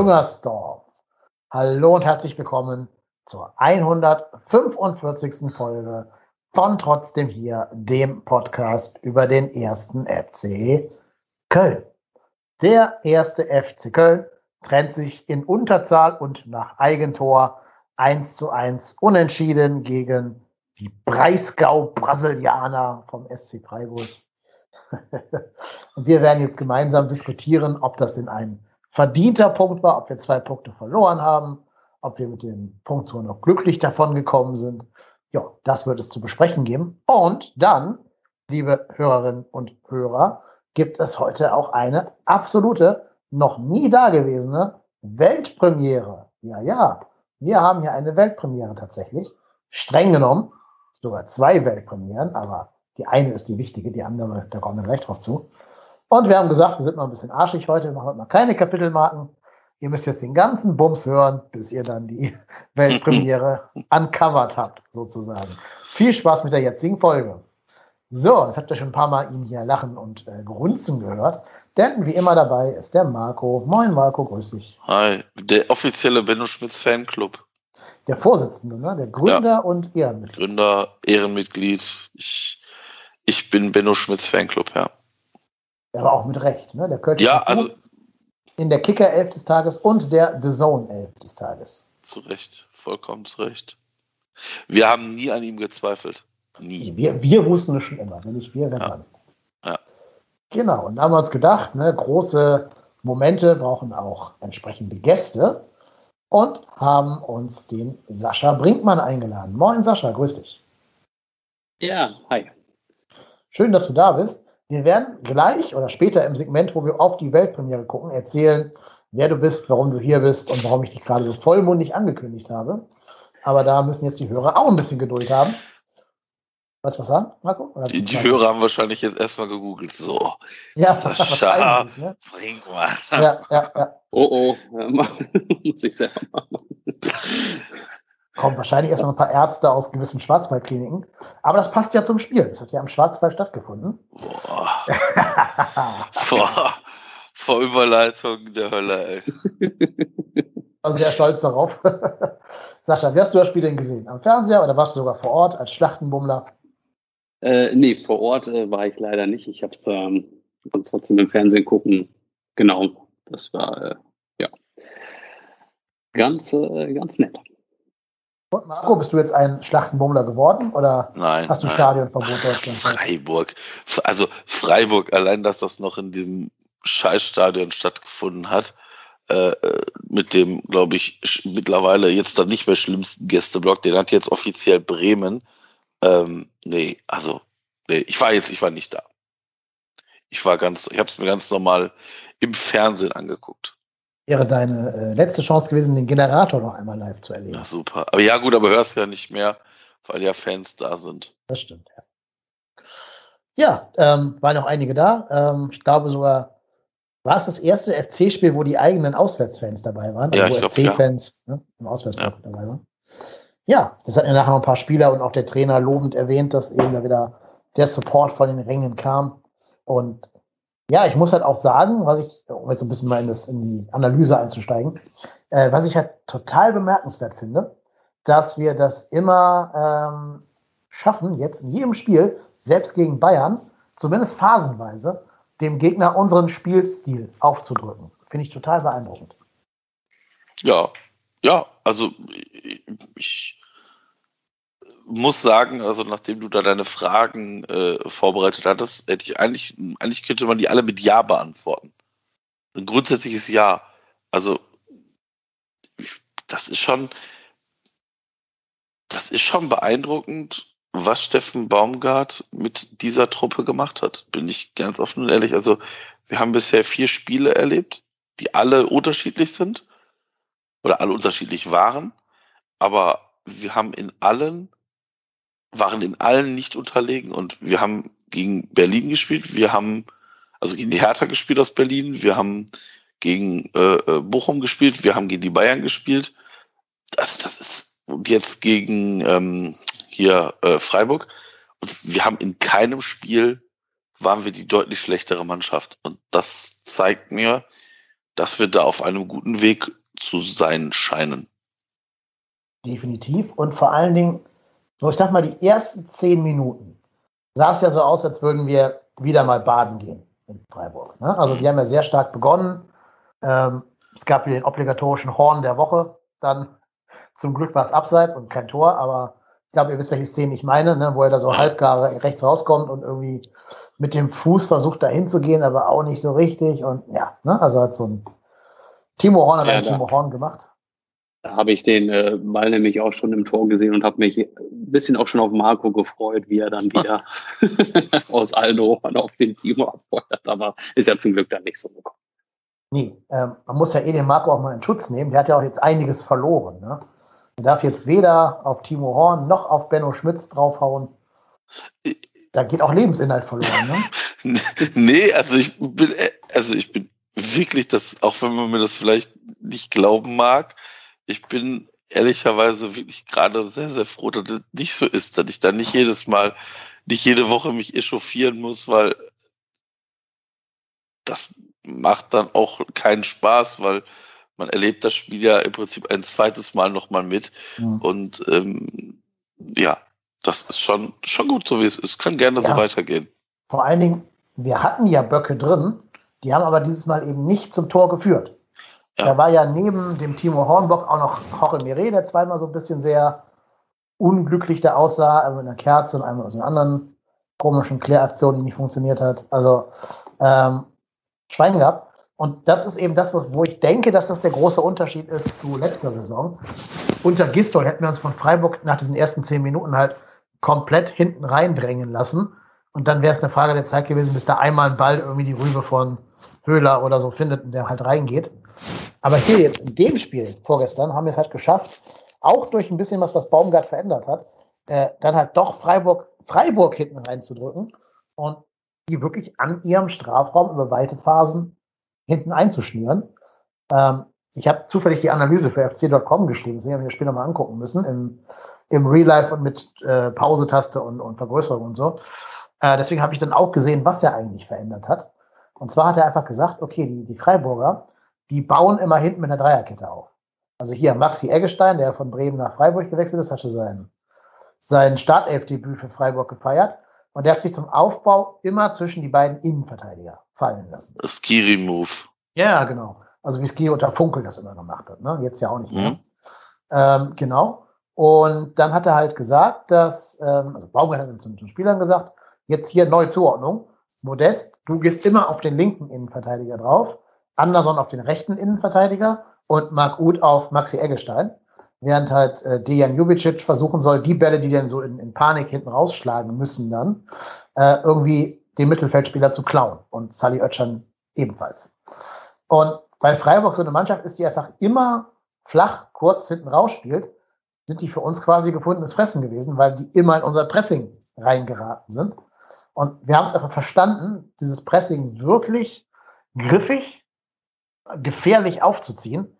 Müngersdorf. Hallo und herzlich willkommen zur 145. Folge von Trotzdem hier, dem Podcast über den ersten FC Köln. Der erste FC Köln trennt sich in Unterzahl und nach Eigentor 1 zu 1 unentschieden gegen die Breisgau-Brasilianer vom SC Freiburg. und wir werden jetzt gemeinsam diskutieren, ob das denn ein verdienter Punkt war, ob wir zwei Punkte verloren haben, ob wir mit dem Punkt so noch glücklich davon gekommen sind. Ja, das wird es zu besprechen geben. Und dann, liebe Hörerinnen und Hörer, gibt es heute auch eine absolute, noch nie dagewesene Weltpremiere. Ja, ja, wir haben hier eine Weltpremiere tatsächlich. Streng genommen sogar zwei Weltpremieren, aber die eine ist die wichtige, die andere, da kommen wir gleich drauf zu. Und wir haben gesagt, wir sind noch ein bisschen arschig heute, wir machen heute mal keine Kapitelmarken. Ihr müsst jetzt den ganzen Bums hören, bis ihr dann die Weltpremiere uncovered habt, sozusagen. Viel Spaß mit der jetzigen Folge. So, jetzt habt ihr schon ein paar Mal ihn hier lachen und äh, grunzen gehört. Denn wie immer dabei ist der Marco. Moin Marco, grüß dich. Hi, der offizielle Benno Schmitz Fanclub. Der Vorsitzende, ne? der Gründer ja. und Ehrenmitglied. Gründer, Ehrenmitglied. Ich, ich bin Benno Schmitz Fanclub, ja. Aber auch mit Recht, ne? Der könnte ja, also in der Kicker 11 des Tages und der The Zone 11 des Tages. Zu Recht, vollkommen zu Recht. Wir haben nie an ihm gezweifelt. Nie. Wir, wir wussten es schon immer, wenn nicht wir, dann ja. ja. Genau, und da haben wir uns gedacht, ne, große Momente brauchen auch entsprechende Gäste und haben uns den Sascha Brinkmann eingeladen. Moin Sascha, grüß dich. Ja, hi. Schön, dass du da bist. Wir werden gleich oder später im Segment, wo wir auf die Weltpremiere gucken, erzählen, wer du bist, warum du hier bist und warum ich dich gerade so vollmundig angekündigt habe. Aber da müssen jetzt die Hörer auch ein bisschen Geduld haben. Wolltest du was sagen, Marco? die, die Hörer haben wahrscheinlich jetzt erstmal gegoogelt. So, ja, Sascha, ne? bring mal. Ja, ja, ja. Oh, oh, muss ich selber machen kommen wahrscheinlich erstmal ein paar Ärzte aus gewissen Schwarzwaldkliniken. Aber das passt ja zum Spiel. Das hat ja am Schwarzwald stattgefunden. Boah. vor, vor Überleitung der Hölle, ey. Also sehr stolz darauf. Sascha, wie hast du das Spiel denn gesehen? Am Fernseher oder warst du sogar vor Ort als Schlachtenbummler? Äh, nee, vor Ort äh, war ich leider nicht. Ich habe es ähm, trotzdem im Fernsehen gucken. Genau, das war äh, ja ganz, äh, ganz nett. Und Marco, bist du jetzt ein Schlachtenbummler geworden oder nein, hast du nein. Stadionverbot Deutschland? Freiburg. Also Freiburg, allein, dass das noch in diesem Scheißstadion stattgefunden hat, äh, mit dem, glaube ich, mittlerweile jetzt dann nicht mehr schlimmsten Gästeblock, den hat jetzt offiziell Bremen. Ähm, nee, also, nee, ich war jetzt, ich war nicht da. Ich war ganz, ich habe es mir ganz normal im Fernsehen angeguckt wäre deine äh, letzte Chance gewesen, den Generator noch einmal live zu erleben. Ja, super. Aber ja, gut, aber hörst ja nicht mehr, weil ja Fans da sind. Das stimmt, ja. Ja, ähm, waren noch einige da. Ähm, ich glaube sogar, war es das erste FC-Spiel, wo die eigenen Auswärtsfans dabei waren? Also ja, wo FC-Fans ja. ne, im Auswärtsblock ja. dabei waren. Ja, das hat ja nachher noch ein paar Spieler und auch der Trainer lobend erwähnt, dass eben da wieder der Support von den Rängen kam. Und ja, ich muss halt auch sagen, was ich, um jetzt ein bisschen mal in, das, in die Analyse einzusteigen, äh, was ich halt total bemerkenswert finde, dass wir das immer ähm, schaffen, jetzt in jedem Spiel, selbst gegen Bayern, zumindest phasenweise, dem Gegner unseren Spielstil aufzudrücken. Finde ich total beeindruckend. Ja, ja, also ich, muss sagen, also nachdem du da deine Fragen äh, vorbereitet hattest, hätte ich eigentlich, eigentlich könnte man die alle mit Ja beantworten. Ein grundsätzliches Ja. Also, das ist schon, das ist schon beeindruckend, was Steffen Baumgart mit dieser Truppe gemacht hat. Bin ich ganz offen und ehrlich. Also, wir haben bisher vier Spiele erlebt, die alle unterschiedlich sind oder alle unterschiedlich waren. Aber wir haben in allen waren in allen nicht unterlegen und wir haben gegen Berlin gespielt, wir haben also gegen die Hertha gespielt aus Berlin, wir haben gegen äh, äh, Bochum gespielt, wir haben gegen die Bayern gespielt. Also das ist jetzt gegen ähm, hier äh, Freiburg. Und wir haben in keinem Spiel waren wir die deutlich schlechtere Mannschaft. Und das zeigt mir, dass wir da auf einem guten Weg zu sein scheinen. Definitiv. Und vor allen Dingen, so ich sag mal, die ersten zehn Minuten sah es ja so aus, als würden wir wieder mal baden gehen in Freiburg. Ne? Also die haben ja sehr stark begonnen. Ähm, es gab hier den obligatorischen Horn der Woche. Dann zum Glück war es abseits und kein Tor, aber ich glaube, ihr wisst, welche Szene ich meine, ne? wo er da so halbgar rechts rauskommt und irgendwie mit dem Fuß versucht, da hinzugehen, aber auch nicht so richtig. Und ja, ne? also hat so ein Timo Horn hat ja, einen Timo Horn gemacht. Da habe ich den äh, Ball nämlich auch schon im Tor gesehen und habe mich ein bisschen auch schon auf Marco gefreut, wie er dann wieder aus Aldo auf den Timo abfeuert. Aber ist ja zum Glück dann nicht so gekommen. Nee, ähm, man muss ja eh den Marco auch mal in Schutz nehmen. Der hat ja auch jetzt einiges verloren. Ne? Er darf jetzt weder auf Timo Horn noch auf Benno Schmitz draufhauen. Da geht auch Lebensinhalt verloren. Ne? nee, also ich bin, also ich bin wirklich das, auch wenn man mir das vielleicht nicht glauben mag, ich bin ehrlicherweise wirklich gerade sehr, sehr froh, dass das nicht so ist, dass ich da nicht jedes Mal, nicht jede Woche mich echauffieren muss, weil das macht dann auch keinen Spaß, weil man erlebt das Spiel ja im Prinzip ein zweites Mal nochmal mit. Ja. Und ähm, ja, das ist schon, schon gut, so wie es ist. Kann gerne ja. so weitergehen. Vor allen Dingen, wir hatten ja Böcke drin, die haben aber dieses Mal eben nicht zum Tor geführt. Ja. Da war ja neben dem Timo Hornbock auch noch Jorge Mire, der zweimal so ein bisschen sehr unglücklich da aussah, einmal mit einer Kerze und einmal aus einer anderen komischen Kläraktion, die nicht funktioniert hat. Also ähm, Schwein gehabt. Und das ist eben das, wo ich denke, dass das der große Unterschied ist zu letzter Saison. Unter Gistol hätten wir uns von Freiburg nach diesen ersten zehn Minuten halt komplett hinten reindrängen lassen. Und dann wäre es eine Frage der Zeit gewesen, bis da einmal ein Ball irgendwie die Rübe von Höhler oder so findet und der halt reingeht. Aber hier jetzt in dem Spiel vorgestern haben wir es halt geschafft, auch durch ein bisschen was, was Baumgart verändert hat, äh, dann halt doch Freiburg, Freiburg hinten reinzudrücken und die wirklich an ihrem Strafraum über weite Phasen hinten einzuschnüren. Ähm, ich habe zufällig die Analyse für fc.com geschrieben, deswegen habe ich das Spiel nochmal angucken müssen, im, im Real Life und mit äh, Pausetaste und, und Vergrößerung und so. Äh, deswegen habe ich dann auch gesehen, was er eigentlich verändert hat. Und zwar hat er einfach gesagt, okay, die, die Freiburger, die bauen immer hinten mit einer Dreierkette auf. Also hier Maxi Eggestein, der von Bremen nach Freiburg gewechselt ist, hatte sein, sein Startelfdebüt für Freiburg gefeiert. Und der hat sich zum Aufbau immer zwischen die beiden Innenverteidiger fallen lassen. Skiri-Move. Ja, genau. Also wie Skiri unter Funkel das immer gemacht hat. Ne? Jetzt ja auch nicht mehr. Mhm. Ähm, genau. Und dann hat er halt gesagt, dass, ähm, also Baumgart hat zum, zum Spielern gesagt, jetzt hier neue Zuordnung. Modest, du gehst immer auf den linken Innenverteidiger drauf, Anderson auf den rechten Innenverteidiger und Marc Uth auf Maxi Eggestein während halt äh, Dejan Jubicic versuchen soll, die Bälle, die dann so in, in Panik hinten rausschlagen müssen, dann äh, irgendwie den Mittelfeldspieler zu klauen und Sally Oetschan ebenfalls. Und weil Freiburg so eine Mannschaft ist, die einfach immer flach kurz hinten rausspielt, sind die für uns quasi gefundenes Fressen gewesen, weil die immer in unser Pressing reingeraten sind. Und wir haben es einfach verstanden, dieses Pressing wirklich griffig, gefährlich aufzuziehen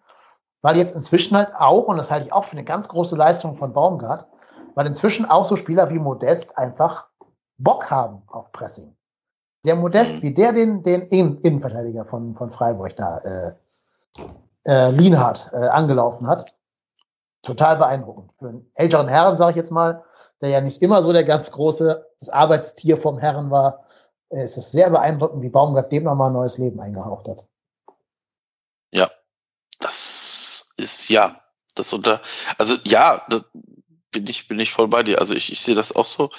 weil jetzt inzwischen halt auch, und das halte ich auch für eine ganz große Leistung von Baumgart, weil inzwischen auch so Spieler wie Modest einfach Bock haben auf Pressing. Der Modest, mhm. wie der den, den Innenverteidiger von, von Freiburg da, äh, äh, Lienhardt, äh, angelaufen hat, total beeindruckend. Für einen älteren Herren, sage ich jetzt mal, der ja nicht immer so der ganz große, das Arbeitstier vom Herren war, äh, ist es sehr beeindruckend, wie Baumgart dem nochmal ein neues Leben eingehaucht hat. Ja, das ist ja, das unter, also ja, das bin ich, bin ich voll bei dir. Also ich, ich sehe das auch so.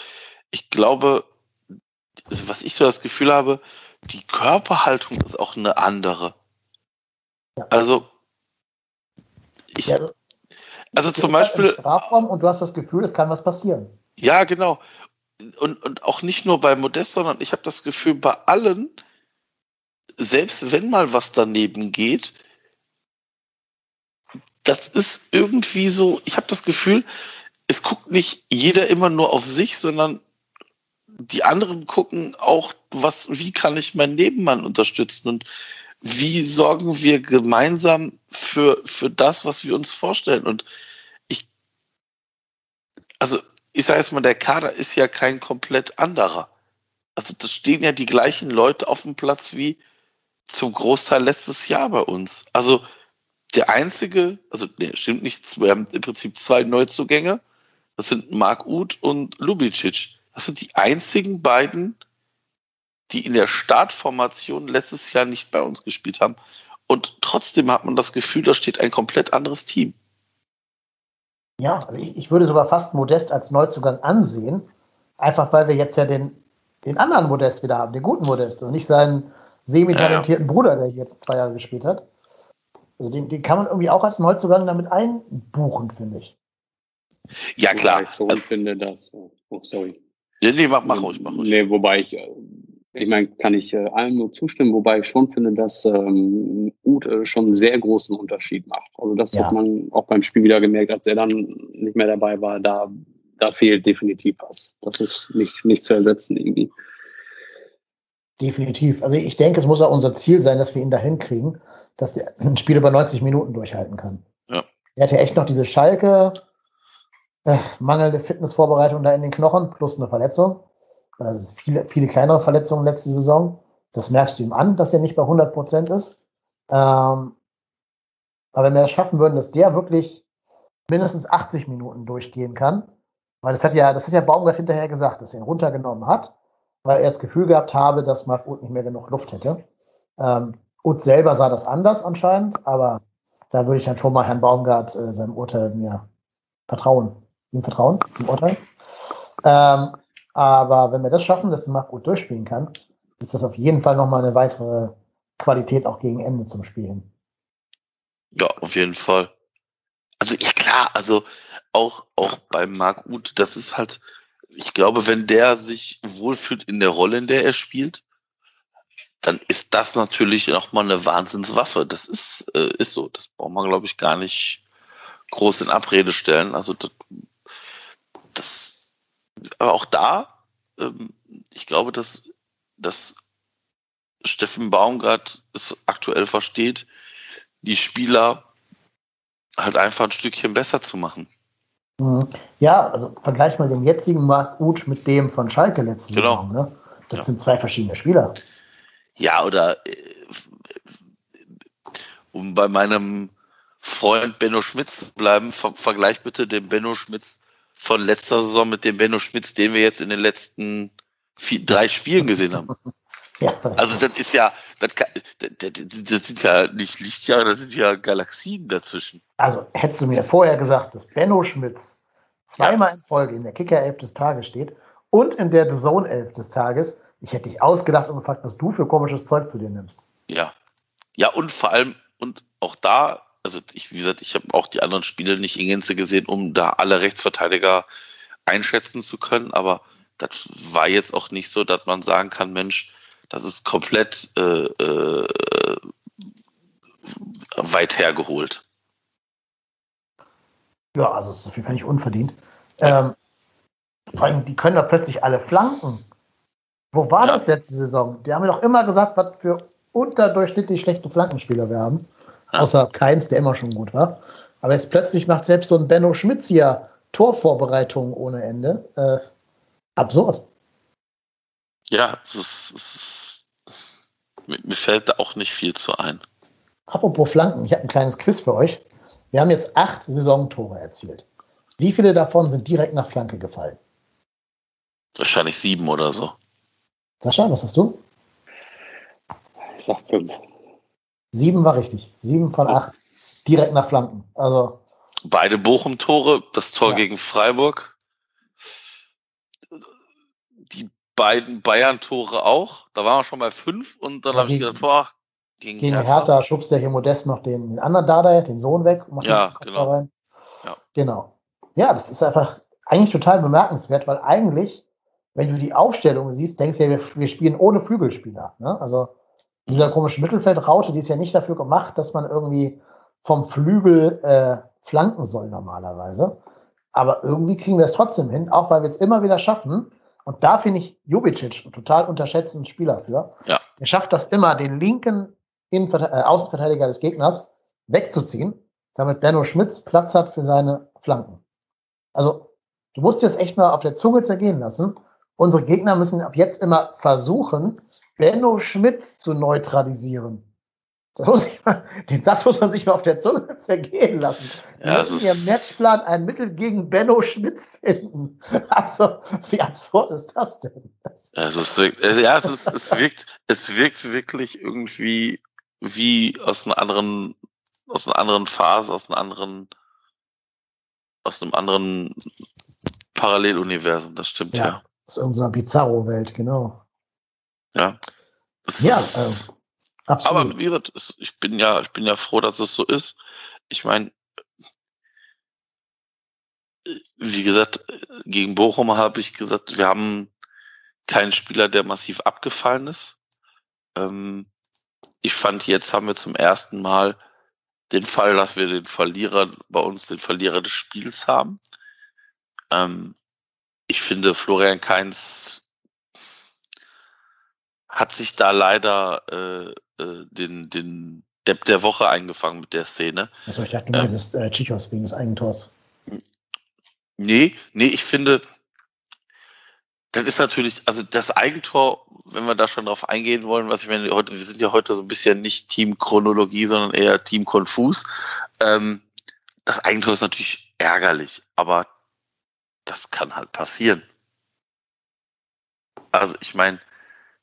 Ich glaube, also was ich so das Gefühl habe, die Körperhaltung ist auch eine andere. Ja. Also, ich, ja, also, also zum Beispiel. Halt Strafraum und du hast das Gefühl, es kann was passieren. Ja, genau. Und, und auch nicht nur bei Modest, sondern ich habe das Gefühl, bei allen, selbst wenn mal was daneben geht, das ist irgendwie so, ich habe das Gefühl, es guckt nicht jeder immer nur auf sich, sondern die anderen gucken auch, was, wie kann ich meinen Nebenmann unterstützen und wie sorgen wir gemeinsam für, für das, was wir uns vorstellen. Und ich, also ich sage jetzt mal, der Kader ist ja kein komplett anderer. Also das stehen ja die gleichen Leute auf dem Platz wie zum Großteil letztes Jahr bei uns. Also der einzige, also nee, stimmt nicht, wir haben im Prinzip zwei Neuzugänge. Das sind Marc Uth und Lubicic. Das sind die einzigen beiden, die in der Startformation letztes Jahr nicht bei uns gespielt haben. Und trotzdem hat man das Gefühl, da steht ein komplett anderes Team. Ja, also ich, ich würde sogar fast Modest als Neuzugang ansehen, einfach weil wir jetzt ja den, den anderen Modest wieder haben, den guten Modest und nicht seinen semi-talentierten ja, ja. Bruder, der jetzt zwei Jahre gespielt hat. Also den, den kann man irgendwie auch als Neuzugang damit einbuchen, finde ich. Ja, klar. ich schon also, finde das. Oh, sorry. Nee, nee, mach, mach ruhig, mach ruhig. Nee, wobei ich, äh, ich meine, kann ich äh, allen nur zustimmen, wobei ich schon finde, dass ähm, Ute schon einen sehr großen Unterschied macht. Also das ja. hat man auch beim Spiel wieder gemerkt, als er dann nicht mehr dabei war, da, da fehlt definitiv was. Das ist nicht, nicht zu ersetzen irgendwie. Definitiv. Also ich denke, es muss auch unser Ziel sein, dass wir ihn dahin kriegen, dass der ein Spiel über 90 Minuten durchhalten kann. Ja. Er hat ja echt noch diese Schalke, äh, mangelnde Fitnessvorbereitung da in den Knochen plus eine Verletzung. Also viele, viele kleinere Verletzungen letzte Saison. Das merkst du ihm an, dass er nicht bei 100 Prozent ist. Ähm, aber wenn wir es schaffen würden, dass der wirklich mindestens 80 Minuten durchgehen kann, weil das hat ja, das hat ja Baumgart hinterher gesagt, dass er ihn runtergenommen hat, weil er das Gefühl gehabt habe, dass Marc Uth nicht mehr genug Luft hätte. Ähm, Uth selber sah das anders anscheinend, aber da würde ich dann schon mal Herrn Baumgart äh, seinem Urteil mir vertrauen ihm vertrauen, im Urteil. Ähm, aber wenn wir das schaffen, dass gut durchspielen kann, ist das auf jeden Fall nochmal eine weitere Qualität auch gegen Ende zum Spielen. Ja, auf jeden Fall. Also ich klar, also auch, auch beim Marc Uth, das ist halt, ich glaube, wenn der sich wohlfühlt in der Rolle, in der er spielt, dann ist das natürlich nochmal eine Wahnsinnswaffe. Das ist, äh, ist so. Das braucht man, glaube ich, gar nicht groß in Abrede stellen. Also das das, aber auch da, ähm, ich glaube, dass, dass Steffen Baumgart es aktuell versteht, die Spieler halt einfach ein Stückchen besser zu machen. Mhm. Ja, also vergleich mal den jetzigen Marc Uth mit dem von Schalke letzten genau. Saison. Ne? Das ja. sind zwei verschiedene Spieler. Ja, oder äh, um bei meinem Freund Benno Schmitz zu bleiben, ver vergleich bitte den Benno Schmitz von letzter Saison mit dem Benno Schmitz, den wir jetzt in den letzten vier, drei Spielen gesehen haben. Also das ist ja, das, das, das sind ja nicht Lichtjahre, das sind ja Galaxien dazwischen. Also hättest du mir vorher gesagt, dass Benno Schmitz zweimal ja. in Folge in der Kicker 11 des Tages steht und in der The Zone 11 des Tages, ich hätte dich ausgedacht und gefragt, was du für komisches Zeug zu dir nimmst. Ja. Ja, und vor allem, und auch da also ich, wie gesagt, ich habe auch die anderen Spiele nicht in Gänze gesehen, um da alle Rechtsverteidiger einschätzen zu können, aber das war jetzt auch nicht so, dass man sagen kann, Mensch, das ist komplett äh, äh, weit hergeholt. Ja, also das ist auf jeden Fall nicht unverdient. Ähm, vor allem, die können doch plötzlich alle flanken. Wo war ja. das letzte Saison? Die haben mir doch immer gesagt, was für unterdurchschnittlich schlechte Flankenspieler wir haben. Außer keins, der immer schon gut war. Aber jetzt plötzlich macht selbst so ein Benno Schmitz hier Torvorbereitungen ohne Ende. Äh, absurd. Ja, es ist, es ist, mir fällt da auch nicht viel zu ein. Apropos Flanken, ich habe ein kleines Quiz für euch. Wir haben jetzt acht Saisontore erzielt. Wie viele davon sind direkt nach Flanke gefallen? Wahrscheinlich sieben oder so. Sascha, was hast du? Ich sag fünf. Sieben war richtig. Sieben von acht. Direkt nach Flanken. Also. Beide Bochum-Tore, das Tor ja. gegen Freiburg. Die beiden Bayern-Tore auch. Da waren wir schon bei fünf und dann ja, habe ich gedacht, boah, gegen, gegen Hertha. Hertha schubst der hier Modest noch den, den anderen Dardai, den Sohn weg. ja, genau. Rein. Ja. Genau. Ja, das ist einfach eigentlich total bemerkenswert, weil eigentlich, wenn du die Aufstellung siehst, denkst du ja, wir, wir spielen ohne Flügelspieler. Ne? Also dieser komische Mittelfeldraute, die ist ja nicht dafür gemacht, dass man irgendwie vom Flügel äh, flanken soll normalerweise. Aber irgendwie kriegen wir es trotzdem hin, auch weil wir es immer wieder schaffen. Und da finde ich Jubicic einen total unterschätzten Spieler für. Ja. Er schafft das immer, den linken Innenver äh, Außenverteidiger des Gegners wegzuziehen, damit Benno Schmitz Platz hat für seine Flanken. Also, du musst dir das echt mal auf der Zunge zergehen lassen. unsere Gegner müssen ab jetzt immer versuchen, Benno Schmitz zu neutralisieren. Das muss, mal, den Satz muss man sich mal auf der Zunge zergehen lassen. Wir Ja, müssen es im Matchplan ein Mittel gegen Benno Schmitz finden. Also, wie absurd ist das denn? Ja, es ist, ja, es ist, es wirkt, es wirkt wirklich irgendwie wie aus einer anderen, aus einer anderen Phase, aus einer anderen, aus einem anderen Paralleluniversum. Das stimmt Ja. ja. Aus irgendeiner Bizarro-Welt, genau. Ja. Ja, äh, absolut. Aber wie gesagt, es- ich bin ja, ich bin ja froh, dass es so ist. Ich meine, wie gesagt, gegen Bochum habe ich gesagt, wir haben keinen Spieler, der massiv abgefallen ist. Ähm, ich fand, jetzt haben wir zum ersten Mal den Fall, dass wir den Verlierer bei uns, den Verlierer des Spiels haben. Ähm, ich finde, Florian Kainz hat sich da leider äh, den, den Depp der Woche eingefangen mit der Szene. Also ich dachte, du Ja. meintest äh, Chichos wegen des Eigentors. Nee, nee, ich finde, das ist natürlich, also das Eigentor, wenn wir da schon drauf eingehen wollen, was ich meine, heute, wir sind ja heute so ein bisschen nicht Team Chronologie, sondern eher Team Konfus. Ähm, das Eigentor ist natürlich ärgerlich, aber das kann halt passieren. Also ich meine,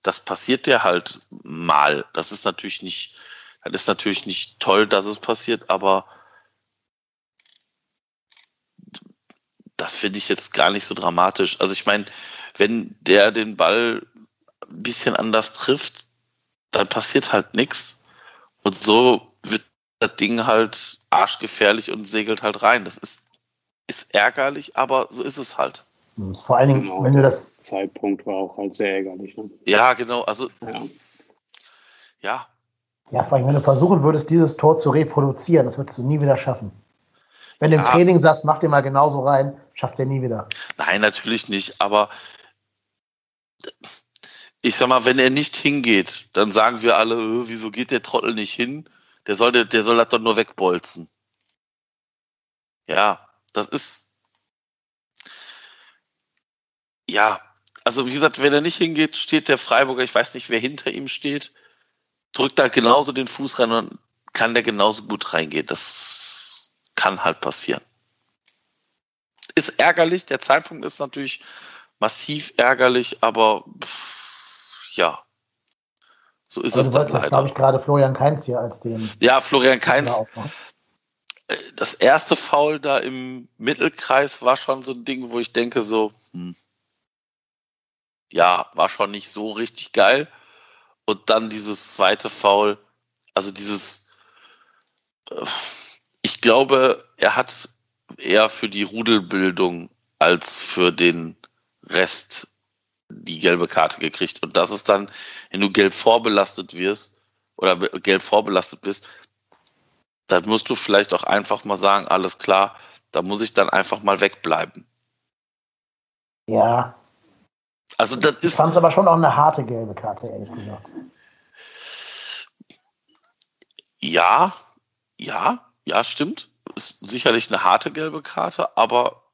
das passiert dir halt mal. Das ist natürlich nicht, das ist natürlich nicht toll, dass es passiert, aber das finde ich jetzt gar nicht so dramatisch. Also ich meine, wenn der den Ball ein bisschen anders trifft, dann passiert halt nichts. Und so wird das Ding halt arschgefährlich und segelt halt rein. Das ist, ist ärgerlich, aber so ist es halt. Vor allen Dingen, Genau. wenn du das, Zeitpunkt war auch halt sehr ärgerlich. Ne? Ja, genau. Also, Ja. ja, ja, vor allem, wenn du versuchen würdest, dieses Tor zu reproduzieren, das würdest du nie wieder schaffen. Wenn du im Ja. Training sagst, mach den mal genauso rein, schafft er nie wieder. Nein, natürlich nicht, aber ich sag mal, wenn er nicht hingeht, dann sagen wir alle, "Äh, wieso geht der Trottel nicht hin? Der soll, der soll das doch nur wegbolzen. Ja, das ist. Ja, also wie gesagt, wenn er nicht hingeht, steht der Freiburger, ich weiß nicht, wer hinter ihm steht, drückt da genauso den Fuß rein und kann der genauso gut reingehen. Das kann halt passieren ist ärgerlich. Der Zeitpunkt ist natürlich massiv ärgerlich, aber pff, ja, so ist Also es dann das, glaube leider. ich, gerade Florian Kainz hier als den Ja, Florian ausmachen. äh, das erste Foul da im Mittelkreis war schon so ein Ding, wo ich denke so, hm, ja, war schon nicht so richtig geil. Und dann dieses zweite Foul, also dieses, äh, ich glaube, er hat eher für die Rudelbildung als für den Rest die gelbe Karte gekriegt. Und das ist dann, wenn du gelb vorbelastet wirst oder gelb vorbelastet bist, dann musst du vielleicht auch einfach mal sagen, alles klar, da muss ich dann einfach mal wegbleiben. Ja, Also das ich ist, fand es aber schon auch eine harte gelbe Karte, ehrlich gesagt. ja, ja, ja, stimmt. Ist sicherlich eine harte gelbe Karte, aber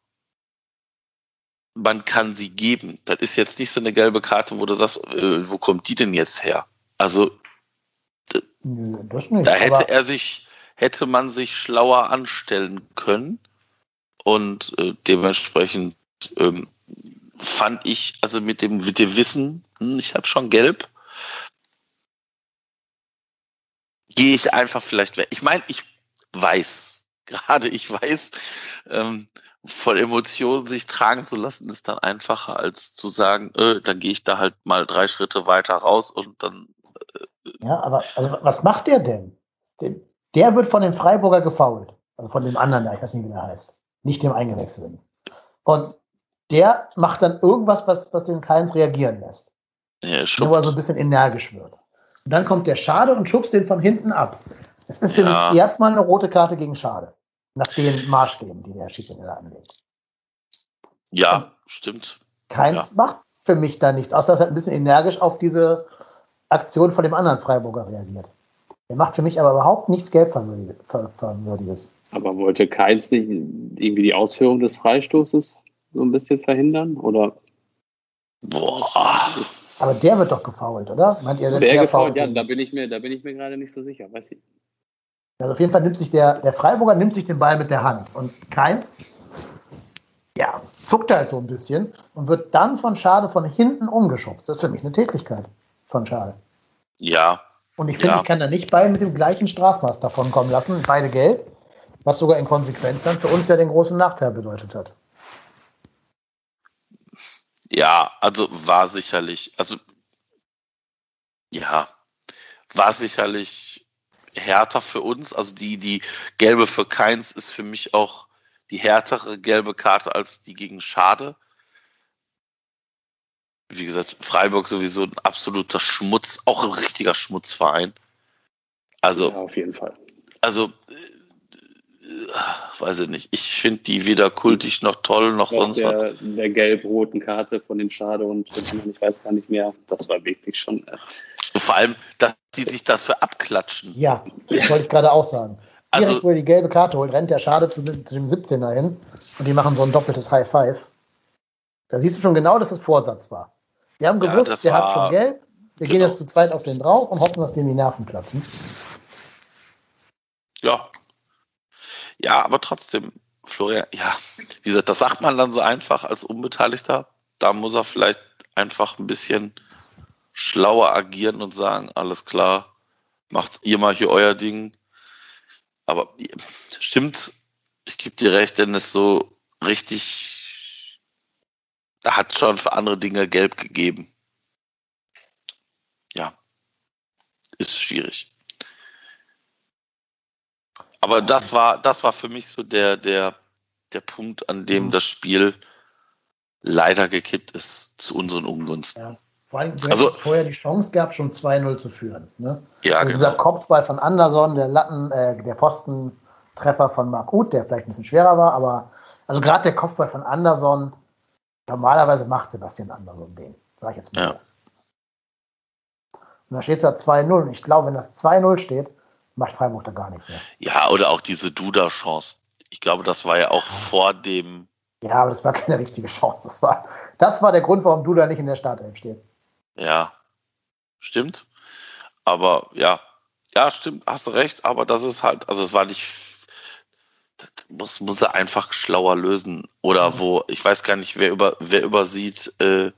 man kann sie geben. Das ist jetzt nicht so eine gelbe Karte, wo du sagst, äh, wo kommt die denn jetzt her? Also Nö, nicht. Da hätte er sich, hätte man sich schlauer anstellen können. Und äh, dementsprechend ähm, fand ich, also mit dem, mit dem Wissen, hm, ich habe schon gelb, gehe ich einfach vielleicht weg. Ich meine, ich weiß, gerade ich weiß, ähm, voll Emotionen sich tragen zu lassen, ist dann einfacher, als zu sagen, äh, dann gehe ich da halt mal drei Schritte weiter raus und dann Ja, aber also, was macht der denn? Der, der wird von dem Freiburger gefault. Also von dem anderen ich weiß nicht, wie der heißt. Nicht dem Eingewechselten. Und der macht dann irgendwas, was, was den Keins reagieren lässt. ja, schon. Nur weil er so ein bisschen energisch wird. Und dann kommt der Schade und schubst den von hinten ab. Das ist für Ja. mich erstmal eine rote Karte gegen Schade. Nach den Maßstäben, die der Schiedsrichter anlegt. Ja, stimmt. Keins Ja. macht für mich da nichts, außer dass er ein bisschen energisch auf diese Aktion von dem anderen Freiburger reagiert. Er macht für mich aber überhaupt nichts Gelbverwürdiges. Aber wollte Keins nicht irgendwie die Ausführung des Freistoßes so ein bisschen verhindern? Oder Boah. Aber der wird doch gefault, oder? Meint ihr, Der, der gefault, ja, da bin ich mir, da bin ich mir gerade nicht so sicher. Weiß ich. Also auf jeden Fall nimmt sich der, der Freiburger nimmt sich den Ball mit der Hand und Keins, ja, zuckt halt so ein bisschen und wird dann von Schade von hinten umgeschubst. Das ist für mich eine Tätigkeit von Schade. Ja, Und ich finde, Ja. ich kann da nicht beide mit dem gleichen Strafmaß davon kommen lassen, beide gelb, was sogar in Konsequenz dann für uns ja den großen Nachteil bedeutet hat. Ja, also war sicherlich, also ja, war sicherlich härter für uns. Also die, die gelbe für Keins ist für mich auch die härtere gelbe Karte als die gegen Schade. Wie gesagt, Freiburg sowieso ein absoluter Schmutz, auch ein richtiger Schmutzverein. Also, ja, auf jeden Fall. also, weiß ich nicht. Ich finde die weder kultig noch toll noch Auch sonst was. der, der gelb-roten Karte von dem Schade und ich weiß gar nicht mehr. Das war wirklich schon. Äh, Vor allem, dass die sich dafür abklatschen. Ja, das wollte ich gerade auch sagen. Direkt, Also- wo er die gelbe Karte holt, rennt der Schade zu, dem- zu dem 17er hin und die machen so ein doppeltes High Five. Da siehst du schon genau, dass das Vorsatz war. Wir haben Ja, gewusst, das der hat schon gelb. Wir gehen genau. jetzt zu zweit auf den drauf und hoffen, dass dem die Nerven platzen. Ja. Ja, aber trotzdem, Florian, ja, wie gesagt, das sagt man dann so einfach als Unbeteiligter. Da muss er vielleicht einfach ein bisschen schlauer agieren und sagen, alles klar, macht ihr mal hier euer Ding. Aber stimmt, ich gebe dir recht, denn es so richtig, da hat schon für andere Dinge gelb gegeben. Ja, ist schwierig. Aber das war, das war für mich so der, der, der Punkt, an dem Mhm. das Spiel leider gekippt ist zu unseren Ungunsten. Ja. Vor allem, du Also- vorher die Chance gehabt, schon 2-0 zu führen. Ne? Ja, also dieser genau. Kopfball von Anderson, der Latten, äh, der Postentreffer von Marc Uth, der vielleicht ein bisschen schwerer war, aber also gerade der Kopfball von Anderson, normalerweise macht Sebastian Anderson den, sag ich jetzt mal. Ja. Und da steht zwar 2-0 und ich glaube, wenn das 2-0 steht, macht Freiburg da gar nichts mehr. Ja, oder auch diese Duda-Chance. Ich glaube, das war ja auch vor dem, Ja, aber das war keine richtige Chance. Das war, das war der Grund, warum du da nicht in der Startelf steht. ja, stimmt. Aber ja, ja, stimmt, hast du recht, aber das ist halt, also es war nicht, das muss, muss er einfach schlauer lösen. Oder Mhm. wo, ich weiß gar nicht, wer über, wer übersieht, äh,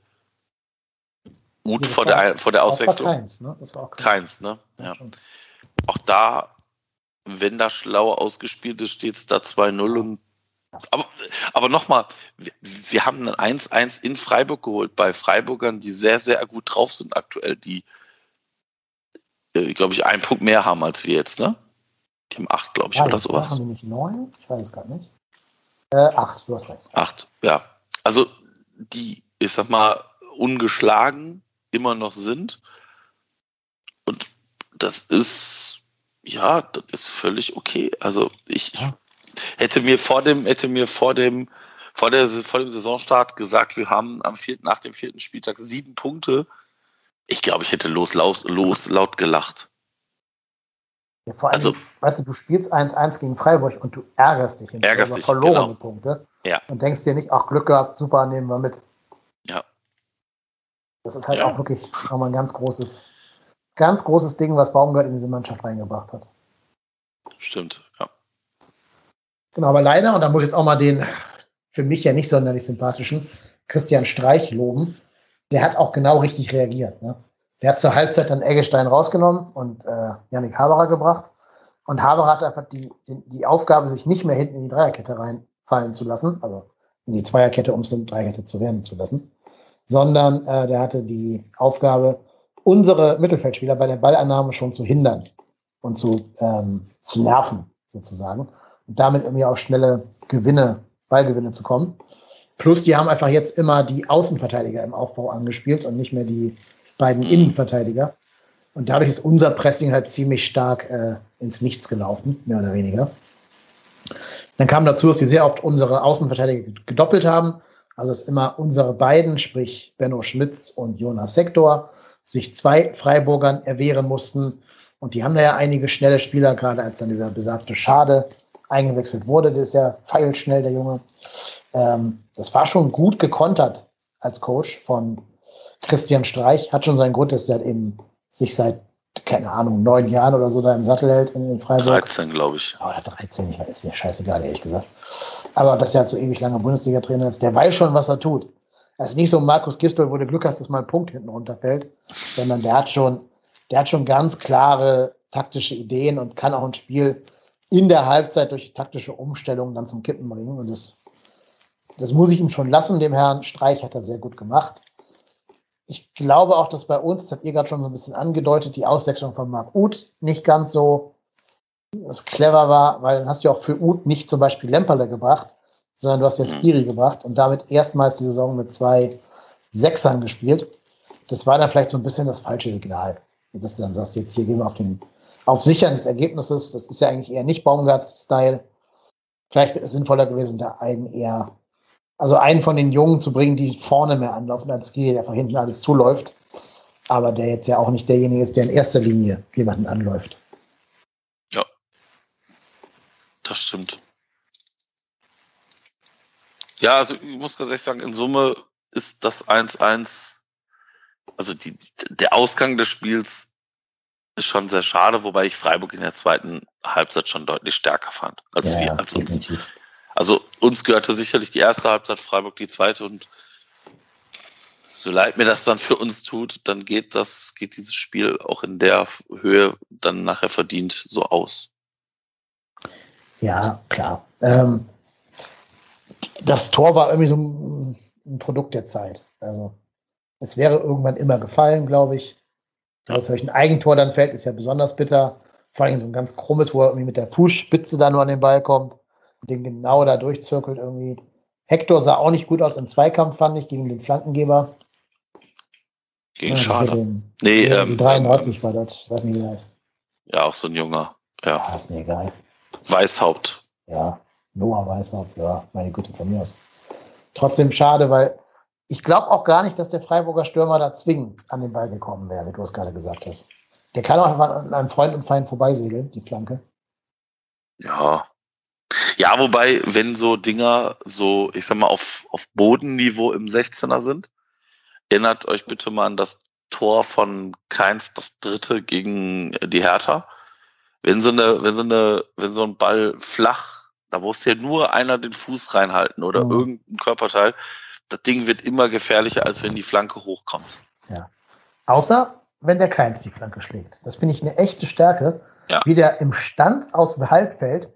Nee, das vor der, vor der Das war Auswechslung. keins, ne? Das war auch Keins, ne? Ja. Auch da, wenn da schlau ausgespielt ist, steht es da 2-0 und aber, aber nochmal, wir, wir haben ein 1-1 in Freiburg geholt, bei Freiburgern, die sehr, sehr gut drauf sind aktuell, die, äh, glaube ich, einen Punkt mehr haben als wir jetzt, ne? Die haben acht, glaube ich, Ja, oder sowas. Haben die nicht neun? Ich weiß es gar nicht. Äh, acht, du hast recht. Acht, ja. Also die, ich sag mal, ungeschlagen immer noch sind. Das ist, ja, das ist völlig okay. Also ich Ja. hätte mir vor dem, hätte mir vor dem, vor, der, vor dem Saisonstart gesagt, wir haben am vierten, nach dem vierten Spieltag sieben Punkte. Ich glaube, ich hätte los, los, los laut gelacht. Ja, vor allem, Also- weißt du, du spielst 1-1 gegen Freiburg und du ärgerst dich hinterher Ärgerst über dich, verlorene genau. Punkte. Ja. Und denkst dir nicht, ach, Glück gehabt, super, nehmen wir mit. Ja. Das ist halt Ja. auch wirklich nochmal ein ganz großes, ganz großes Ding, was Baumgart in diese Mannschaft reingebracht hat. Stimmt, ja. Genau, aber leider, und da muss ich jetzt auch mal den für mich ja nicht sonderlich sympathischen Christian Streich loben, der hat auch genau richtig reagiert. Ne? Der hat zur Halbzeit dann Eggestein rausgenommen und äh, Yannick Haberer gebracht. Und Haberer hat einfach die, die, die Aufgabe, sich nicht mehr hinten in die Dreierkette reinfallen zu lassen, also in die Zweierkette, um es eine Dreierkette zu werden zu lassen, sondern äh, der hatte die Aufgabe, unsere Mittelfeldspieler bei der Ballannahme schon zu hindern und zu, ähm, zu nerven, sozusagen. Und damit irgendwie auf schnelle Gewinne, Ballgewinne zu kommen. Plus, die haben einfach jetzt immer die Außenverteidiger im Aufbau angespielt und nicht mehr die beiden Innenverteidiger. Und dadurch ist unser Pressing halt ziemlich stark äh, ins Nichts gelaufen, mehr oder weniger. Dann kam dazu, dass sie sehr oft unsere Außenverteidiger gedoppelt haben. Also dass immer unsere beiden, sprich Benno Schmitz und Jonas Sektor, sich zwei Freiburgern erwehren mussten. Und die haben da ja einige schnelle Spieler, gerade als dann dieser besagte Schade eingewechselt wurde. Der ist ja feilschnell, der Junge. Ähm, das war schon gut gekontert als Coach von, Christian Streich hat schon seinen Grund, dass der eben sich seit, keine Ahnung, neun Jahren oder so da im Sattel hält in, in Freiburg. 13, glaube ich. Oder 13, ich weiß, ist mir scheißegal, ehrlich gesagt. Aber dass er halt so ewig lange Bundesliga-Trainer ist, der weiß schon, was er tut. Das ist nicht so Markus Gisdol, wo du Glück hast, dass mal ein Punkt hinten runterfällt, sondern der hat schon, der hat schon ganz klare taktische Ideen und kann auch ein Spiel in der Halbzeit durch taktische Umstellungen dann zum Kippen bringen. Und das, das muss ich ihm schon lassen. Dem Herrn Streich hat er sehr gut gemacht. Ich glaube auch, dass bei uns, das habt ihr gerade schon so ein bisschen angedeutet, die Auswechslung von Marc Uth nicht ganz so clever war, weil dann hast du auch für Uth nicht zum Beispiel Lemperle gebracht, sondern du hast jetzt Skiri gebracht und damit erstmals die Saison mit zwei Sechsern gespielt. Das war dann vielleicht so ein bisschen das falsche Signal. Dass du dann sagst, jetzt hier gehen wir auf den auf Sichern des Ergebnisses. Das ist ja eigentlich eher nicht Baumgarts-Style. Vielleicht wäre es sinnvoller gewesen, da einen eher, also einen von den Jungen zu bringen, die vorne mehr anlaufen als Skiri, der von hinten alles zuläuft. Aber der jetzt ja auch nicht derjenige ist, der in erster Linie jemanden anläuft. Ja. Das stimmt. Ja, also ich muss ganz ehrlich sagen, in Summe ist das 1-1, also die, der Ausgang des Spiels ist schon sehr schade, wobei ich Freiburg in der zweiten Halbzeit schon deutlich stärker fand als ja, wir, als uns. Also uns gehörte sicherlich die erste Halbzeit, Freiburg die zweite und so leid mir das dann für uns tut, dann geht das, geht dieses Spiel auch in der Höhe dann nachher verdient so aus. Ja, klar. Ähm, das Tor war irgendwie so ein, ein, Produkt der Zeit. Also es wäre irgendwann immer gefallen, glaube ich. Dass solch ein Eigentor dann fällt, ist ja besonders bitter. Vor allem so ein ganz krummes, wo er irgendwie mit der Fußspitze da nur an den Ball kommt und den genau da durchzirkelt irgendwie. Hector sah auch nicht gut aus im Zweikampf, fand ich, gegen den Flankengeber. Gegen ja, Schade. Den, nee, ähm, 33 ähm, war das. Ich weiß nicht, wie der heißt. Ja, auch so ein junger. Ja. ja ist mir egal. Weißhaupt. Ja, Noah Weißhaupt, ja, meine Güte, von mir aus. Trotzdem schade, weil ich glaube auch gar nicht, dass der Freiburger Stürmer da zwingend an den Ball gekommen wäre, wie du es gerade gesagt hast. Der kann auch an einem Freund und Feind vorbeisegeln, die Flanke. Ja. Ja, wobei, wenn so Dinger so, ich sag mal, auf, auf Bodenniveau im 16er sind, erinnert euch bitte mal an das Tor von Keins, das dritte gegen die Hertha. Wenn so eine, wenn so eine, wenn so ein Ball flach, da muss ja nur einer den Fuß reinhalten oder mhm. irgendein Körperteil, das Ding wird immer gefährlicher, als wenn die Flanke hochkommt. Ja. Außer wenn der Keins die Flanke schlägt. Das finde ich eine echte Stärke, ja. wie der im Stand aus dem Halbfeld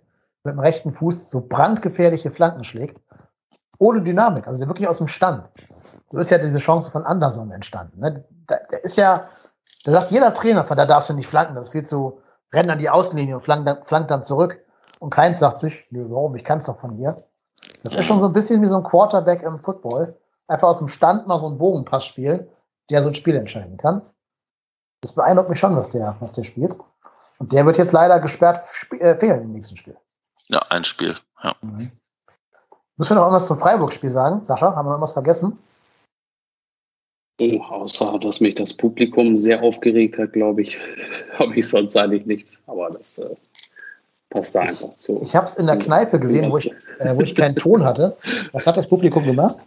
mit dem rechten Fuß so brandgefährliche Flanken schlägt, ohne Dynamik, also der wirklich aus dem Stand. So ist ja diese Chance von Anderson entstanden. Ne? Da, der ist ja, da sagt jeder Trainer, von da darfst du nicht flanken, das ist viel zu, renn an die Außenlinie und flankt dann, flankt dann zurück. Und Keins sagt sich, warum, ich kann es doch von hier. Das ist schon so ein bisschen wie so ein Quarterback im Football. Einfach aus dem Stand mal so einen Bogenpass spielen, der so ein Spiel entscheiden kann. Das beeindruckt mich schon, was der, was der spielt. Und der wird jetzt leider gesperrt äh, fehlen im nächsten Spiel. Ja, ein Spiel. Ja. Mhm. Müssen wir noch irgendwas zum Freiburg-Spiel sagen? Sascha, haben wir noch was vergessen? Oh, außer, dass mich das Publikum sehr aufgeregt hat, glaube ich, habe ich sonst eigentlich nichts. Aber das äh, passt da einfach zu. Ich habe es in der Kneipe gesehen, wo ich, äh, wo ich keinen Ton hatte. Was hat das Publikum gemacht?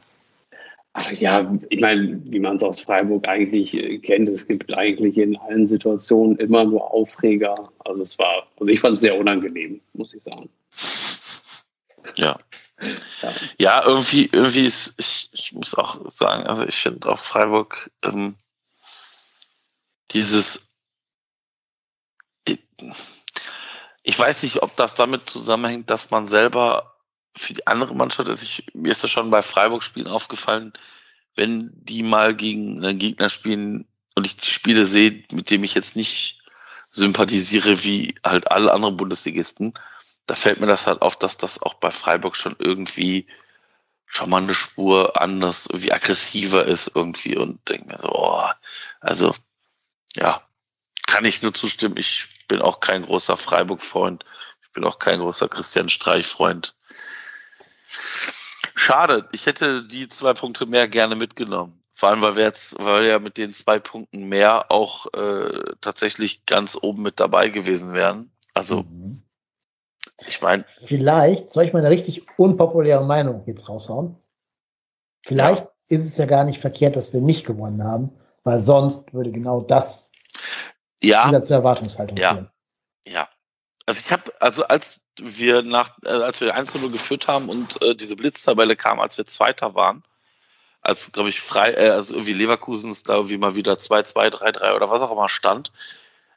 Ach ja, ich meine, wie man es aus Freiburg eigentlich äh, kennt, es gibt eigentlich in allen Situationen immer nur Aufreger. Also es war, also ich fand es sehr unangenehm, muss ich sagen. Ja. Ja, ja irgendwie, irgendwie ist, ich, ich muss auch sagen, also ich finde auch Freiburg ähm, dieses ich weiß nicht, ob das damit zusammenhängt, dass man selber für die andere Mannschaft ist. Ich, mir ist das schon bei Freiburg-Spielen aufgefallen, wenn die mal gegen einen Gegner spielen und ich die Spiele sehe, mit dem ich jetzt nicht sympathisiere wie halt alle anderen Bundesligisten, da fällt mir das halt auf, dass das auch bei Freiburg schon irgendwie schon mal eine Spur anders, irgendwie aggressiver ist irgendwie und denke mir so, oh, also ja, kann ich nur zustimmen. Ich bin auch kein großer Freiburg-Freund. Ich bin auch kein großer Christian Streich-Freund. Schade, ich hätte die zwei Punkte mehr gerne mitgenommen. Vor allem, weil wir jetzt, weil wir ja mit den zwei Punkten mehr auch äh, tatsächlich ganz oben mit dabei gewesen wären. Also, mhm. ich meine. Vielleicht, soll ich mal eine richtig unpopuläre Meinung jetzt raushauen? Vielleicht ja. ist es ja gar nicht verkehrt, dass wir nicht gewonnen haben, weil sonst würde genau das Ja, wieder zur Erwartungshaltung Ja. führen. ja. Also ich habe, also als wir nach, äh, als wir 1 0 geführt haben und äh, diese Blitztabelle kam, als wir Zweiter waren, als, glaube ich, frei, äh, also irgendwie Leverkusen ist da irgendwie mal wieder 2-2, 3-3 oder was auch immer stand,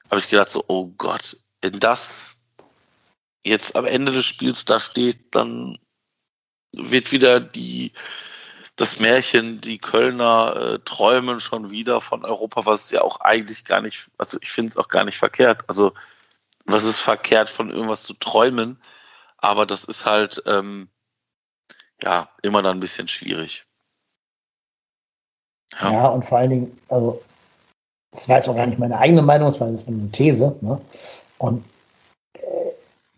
habe ich gedacht so, oh Gott, wenn das jetzt am Ende des Spiels da steht, dann wird wieder die, das Märchen, die Kölner äh, träumen schon wieder von Europa, was ja auch eigentlich gar nicht, also ich finde es auch gar nicht verkehrt. Also was ist verkehrt, von irgendwas zu träumen, aber das ist halt ähm, ja immer dann ein bisschen schwierig. Ja. Ja. und vor allen Dingen, also, das war jetzt auch gar nicht meine eigene Meinung, das war jetzt eine These. Ne? Und äh,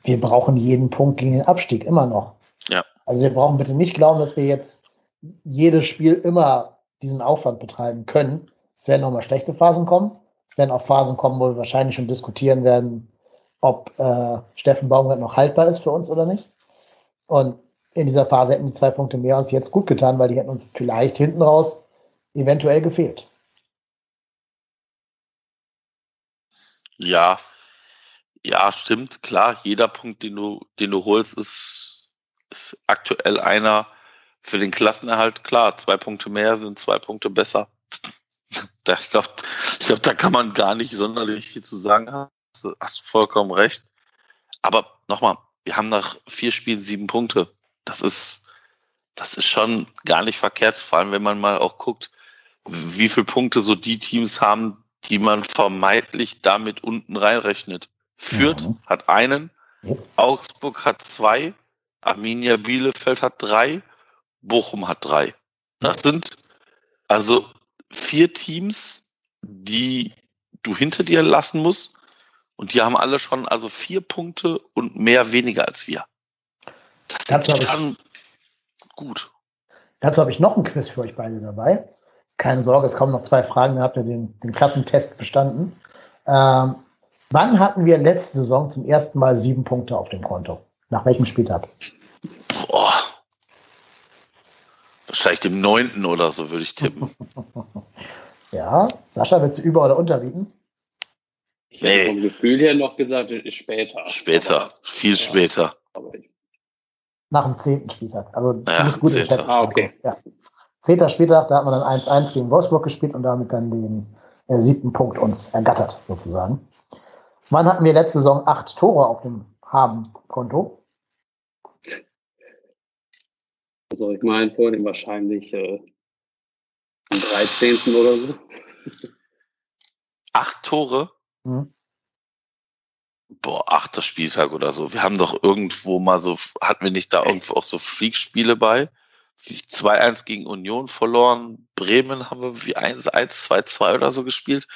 wir brauchen jeden Punkt gegen den Abstieg immer noch. Ja. Also wir brauchen bitte nicht glauben, dass wir jetzt jedes Spiel immer diesen Aufwand betreiben können. Es werden auch mal schlechte Phasen kommen. Es werden auch Phasen kommen, wo wir wahrscheinlich schon diskutieren werden, ob äh, Steffen Baumgart noch haltbar ist für uns oder nicht. Und in dieser Phase hätten die zwei Punkte mehr uns jetzt gut getan, weil die hätten uns vielleicht hinten raus eventuell gefehlt. Ja, ja, stimmt, klar. Jeder Punkt, den du, den du holst, ist, ist aktuell einer für den Klassenerhalt. Klar, zwei Punkte mehr sind zwei Punkte besser. Da, ich glaube, ich glaub, da kann man gar nicht sonderlich viel zu sagen. Hast, du- hast du vollkommen recht. Aber nochmal, wir haben nach vier Spielen sieben Punkte. Das ist, das ist schon gar nicht verkehrt, vor allem wenn man mal auch guckt, wie viele Punkte so die Teams haben, die man vermeintlich damit unten reinrechnet. Fürth Mhm. hat einen. Augsburg hat zwei, Arminia Bielefeld hat drei, Bochum hat drei. Das sind also vier Teams, die du hinter dir lassen musst. Und die haben alle schon also vier Punkte und mehr weniger als wir. Das Dazu ist habe ich- schon gut. Dazu habe ich noch ein Quiz für euch beide dabei. Keine Sorge, es kommen noch zwei Fragen, dann habt ihr den, den Klassentest bestanden. Ähm, wann hatten wir letzte Saison zum ersten Mal sieben Punkte auf dem Konto? Nach welchem Spieltag? Boah. Wahrscheinlich dem neunten oder so würde ich tippen. Ja, Sascha, willst du über- oder unterbieten? Ich hätte Nee. vom Gefühl her noch gesagt, es ist später. Später, viel später. Aber, aber ich, Nach dem zehnten Spieltag. Also du Ja, bist gut. Ah, okay. Ja. Zehnter Spieltag, da hat man dann 1-1 gegen Wolfsburg gespielt und damit dann den äh, siebten Punkt uns ergattert, sozusagen. Wann hatten wir letzte Saison acht Tore auf dem Haben-Konto? Soll ich meinen vorhin wahrscheinlich äh, am 13. oder so. Acht Tore? Hm. Boah, achter Spieltag oder so. Wir haben doch irgendwo mal so, hatten wir nicht da irgendwo auch so Freakspiele bei? 2-1 gegen Union verloren. Bremen haben wir wie 1-1, 2-2 oder so gespielt.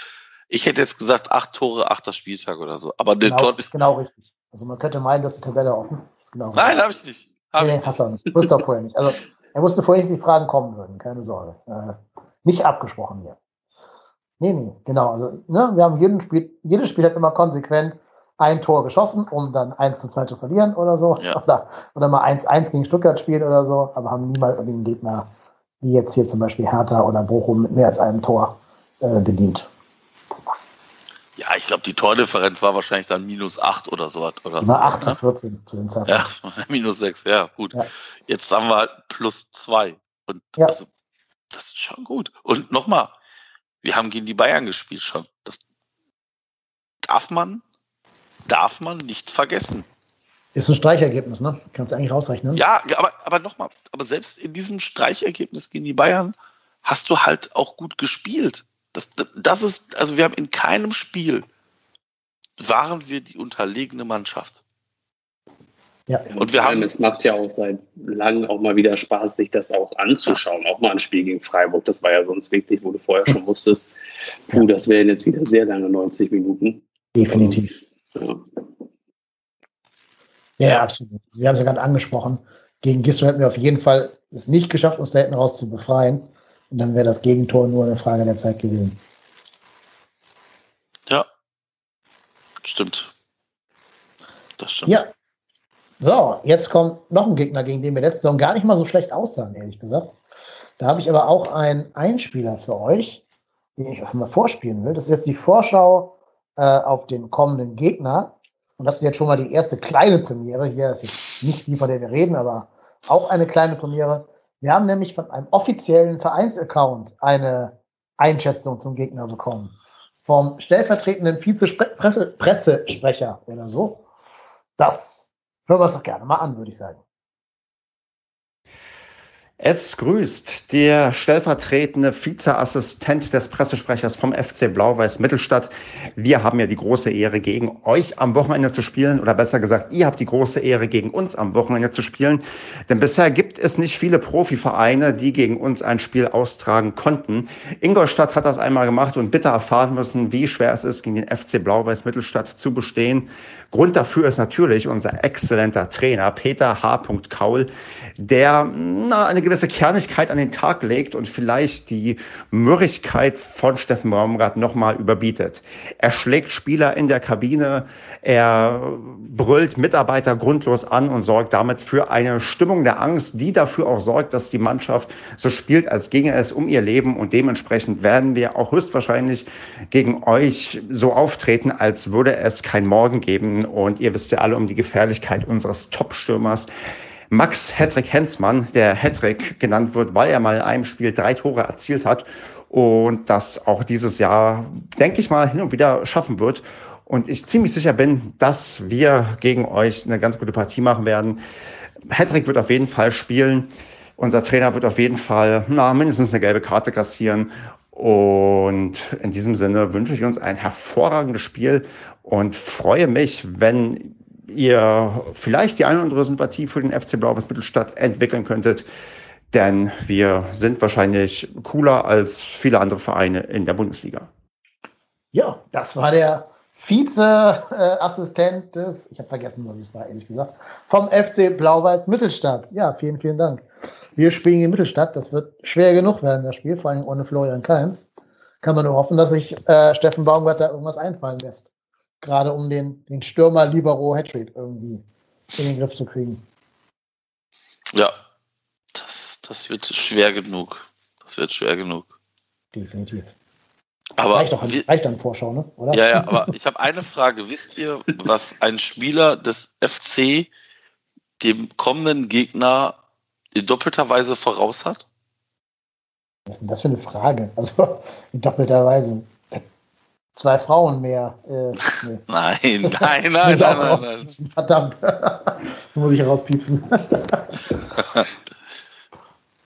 Ich hätte jetzt gesagt, acht Tore, achter Spieltag oder so. Aber der Genau, Tor ist genau richtig. Also man könnte meinen, du hast die Tabelle offen. Ist genau Nein, habe ich nicht. Hab nee, hast du auch nicht. Wusste auch vorher nicht. Also er wusste vorher nicht, dass die Fragen kommen würden. Keine Sorge. Äh, nicht abgesprochen hier. Nee, nee, genau. Also ne, wir haben jeden Spiel, jedes Spiel hat immer konsequent ein Tor geschossen, um dann 1 zu 2 zu verlieren oder so. Ja. Oder, oder mal 1-1 gegen Stuttgart spielen oder so, aber haben niemals den Gegner, wie jetzt hier zum Beispiel Hertha oder Bochum, mit mehr als einem Tor äh, bedient. Ja, ich glaube, die Tordifferenz war wahrscheinlich dann minus acht oder so. Oder Die war so, 8 zu ne? 14 zu dem Zeitpunkt. Ja, minus sechs, ja, gut. Ja. Jetzt haben wir halt plus zwei. Und Ja. also, das ist schon gut. Und nochmal, wir haben gegen die Bayern gespielt schon. Das darf man, darf man nicht vergessen. Ist ein Streichergebnis, ne? Kannst du eigentlich rausrechnen. Ja, aber, aber nochmal, aber selbst in diesem Streichergebnis gegen die Bayern hast du halt auch gut gespielt. Das, das ist, also wir haben in keinem Spiel waren wir die unterlegene Mannschaft. Ja. Und wir haben- es macht ja auch seit langem auch mal wieder Spaß, sich das auch anzuschauen. Auch mal ein Spiel gegen Freiburg. Das war ja sonst wirklich, wo du vorher schon wusstest, puh, das wären jetzt wieder sehr lange 90 Minuten. Definitiv. Ja. Ja, Ja. absolut. Wir haben es ja gerade angesprochen. Gegen Gisdol hätten wir auf jeden Fall es nicht geschafft, uns da hinten raus zu befreien. Und dann wäre das Gegentor nur eine Frage der Zeit gewesen. Ja. Stimmt. Das stimmt. Ja. So, jetzt kommt noch ein Gegner, gegen den wir letzte Saison gar nicht mal so schlecht aussahen, ehrlich gesagt. Da habe ich aber auch einen Einspieler für euch, den ich euch mal vorspielen will. Das ist jetzt die Vorschau äh, auf den kommenden Gegner. Und das ist jetzt schon mal die erste kleine Premiere hier. Das ist nicht die, von der wir reden, aber auch eine kleine Premiere. Wir haben nämlich von einem offiziellen Vereinsaccount eine Einschätzung zum Gegner bekommen. Vom stellvertretenden Vize-Pressesprecher oder so. Das hören wir uns doch gerne mal an, würde ich sagen. Es grüßt der stellvertretende Vizeassistent des Pressesprechers vom FC Blau-Weiß Mittelstadt. Wir haben ja die große Ehre, gegen euch am Wochenende zu spielen, oder besser gesagt, ihr habt die große Ehre, gegen uns am Wochenende zu spielen. Denn bisher gibt es nicht viele Profivereine, die gegen uns ein Spiel austragen konnten. Ingolstadt hat das einmal gemacht und bitter erfahren müssen, wie schwer es ist, gegen den FC Blau-Weiß Mittelstadt zu bestehen. Grund dafür ist natürlich unser exzellenter Trainer Peter H. Kaul, der na, eine gewisse Kernigkeit an den Tag legt und vielleicht die Mürrigkeit von Steffen Baumgart nochmal überbietet. Er schlägt Spieler in der Kabine, er brüllt Mitarbeiter grundlos an und sorgt damit für eine Stimmung der Angst, die dafür auch sorgt, dass die Mannschaft so spielt, als ginge es um ihr Leben und dementsprechend werden wir auch höchstwahrscheinlich gegen euch so auftreten, als würde es kein Morgen geben und ihr wisst ja alle um die Gefährlichkeit unseres Top-Stürmers. Max Hedrick Hensmann, der Hedrick genannt wird, weil er mal in einem Spiel drei Tore erzielt hat und das auch dieses Jahr, denke ich mal, hin und wieder schaffen wird. Und ich ziemlich sicher bin, dass wir gegen euch eine ganz gute Partie machen werden. Hedrick wird auf jeden Fall spielen. Unser Trainer wird auf jeden Fall na, mindestens eine gelbe Karte kassieren. Und in diesem Sinne wünsche ich uns ein hervorragendes Spiel und freue mich, wenn ihr vielleicht die eine oder andere Sympathie für den FC Blau-Weiß Mittelstadt entwickeln könntet. Denn wir sind wahrscheinlich cooler als viele andere Vereine in der Bundesliga. Ja, das war der Vize-Assistent des, ich habe vergessen, was es war, ehrlich gesagt, vom FC Blau-Weiß Mittelstadt. Ja, vielen, vielen Dank. Wir spielen in Mittelstadt. Das wird schwer genug werden, das Spiel, vor allem ohne Florian Kainz. Kann man nur hoffen, dass sich äh, Steffen Baumgart da irgendwas einfallen lässt. Gerade um den, den Stürmer Libero Hattrick irgendwie in den Griff zu kriegen. Ja, das, das wird schwer genug. Das wird schwer genug. Definitiv. Aber reicht doch an, reicht an Vorschau, ne? Oder? Ja, ja, aber ich habe eine Frage. Wisst ihr, was ein Spieler des FC dem kommenden Gegner in doppelter Weise voraus hat? Was ist denn das für eine Frage? Also in doppelter Weise. Zwei Frauen mehr. Äh, nee. nein, nein, nein, nein, nein, nein. Verdammt. so muss ich rauspiepsen.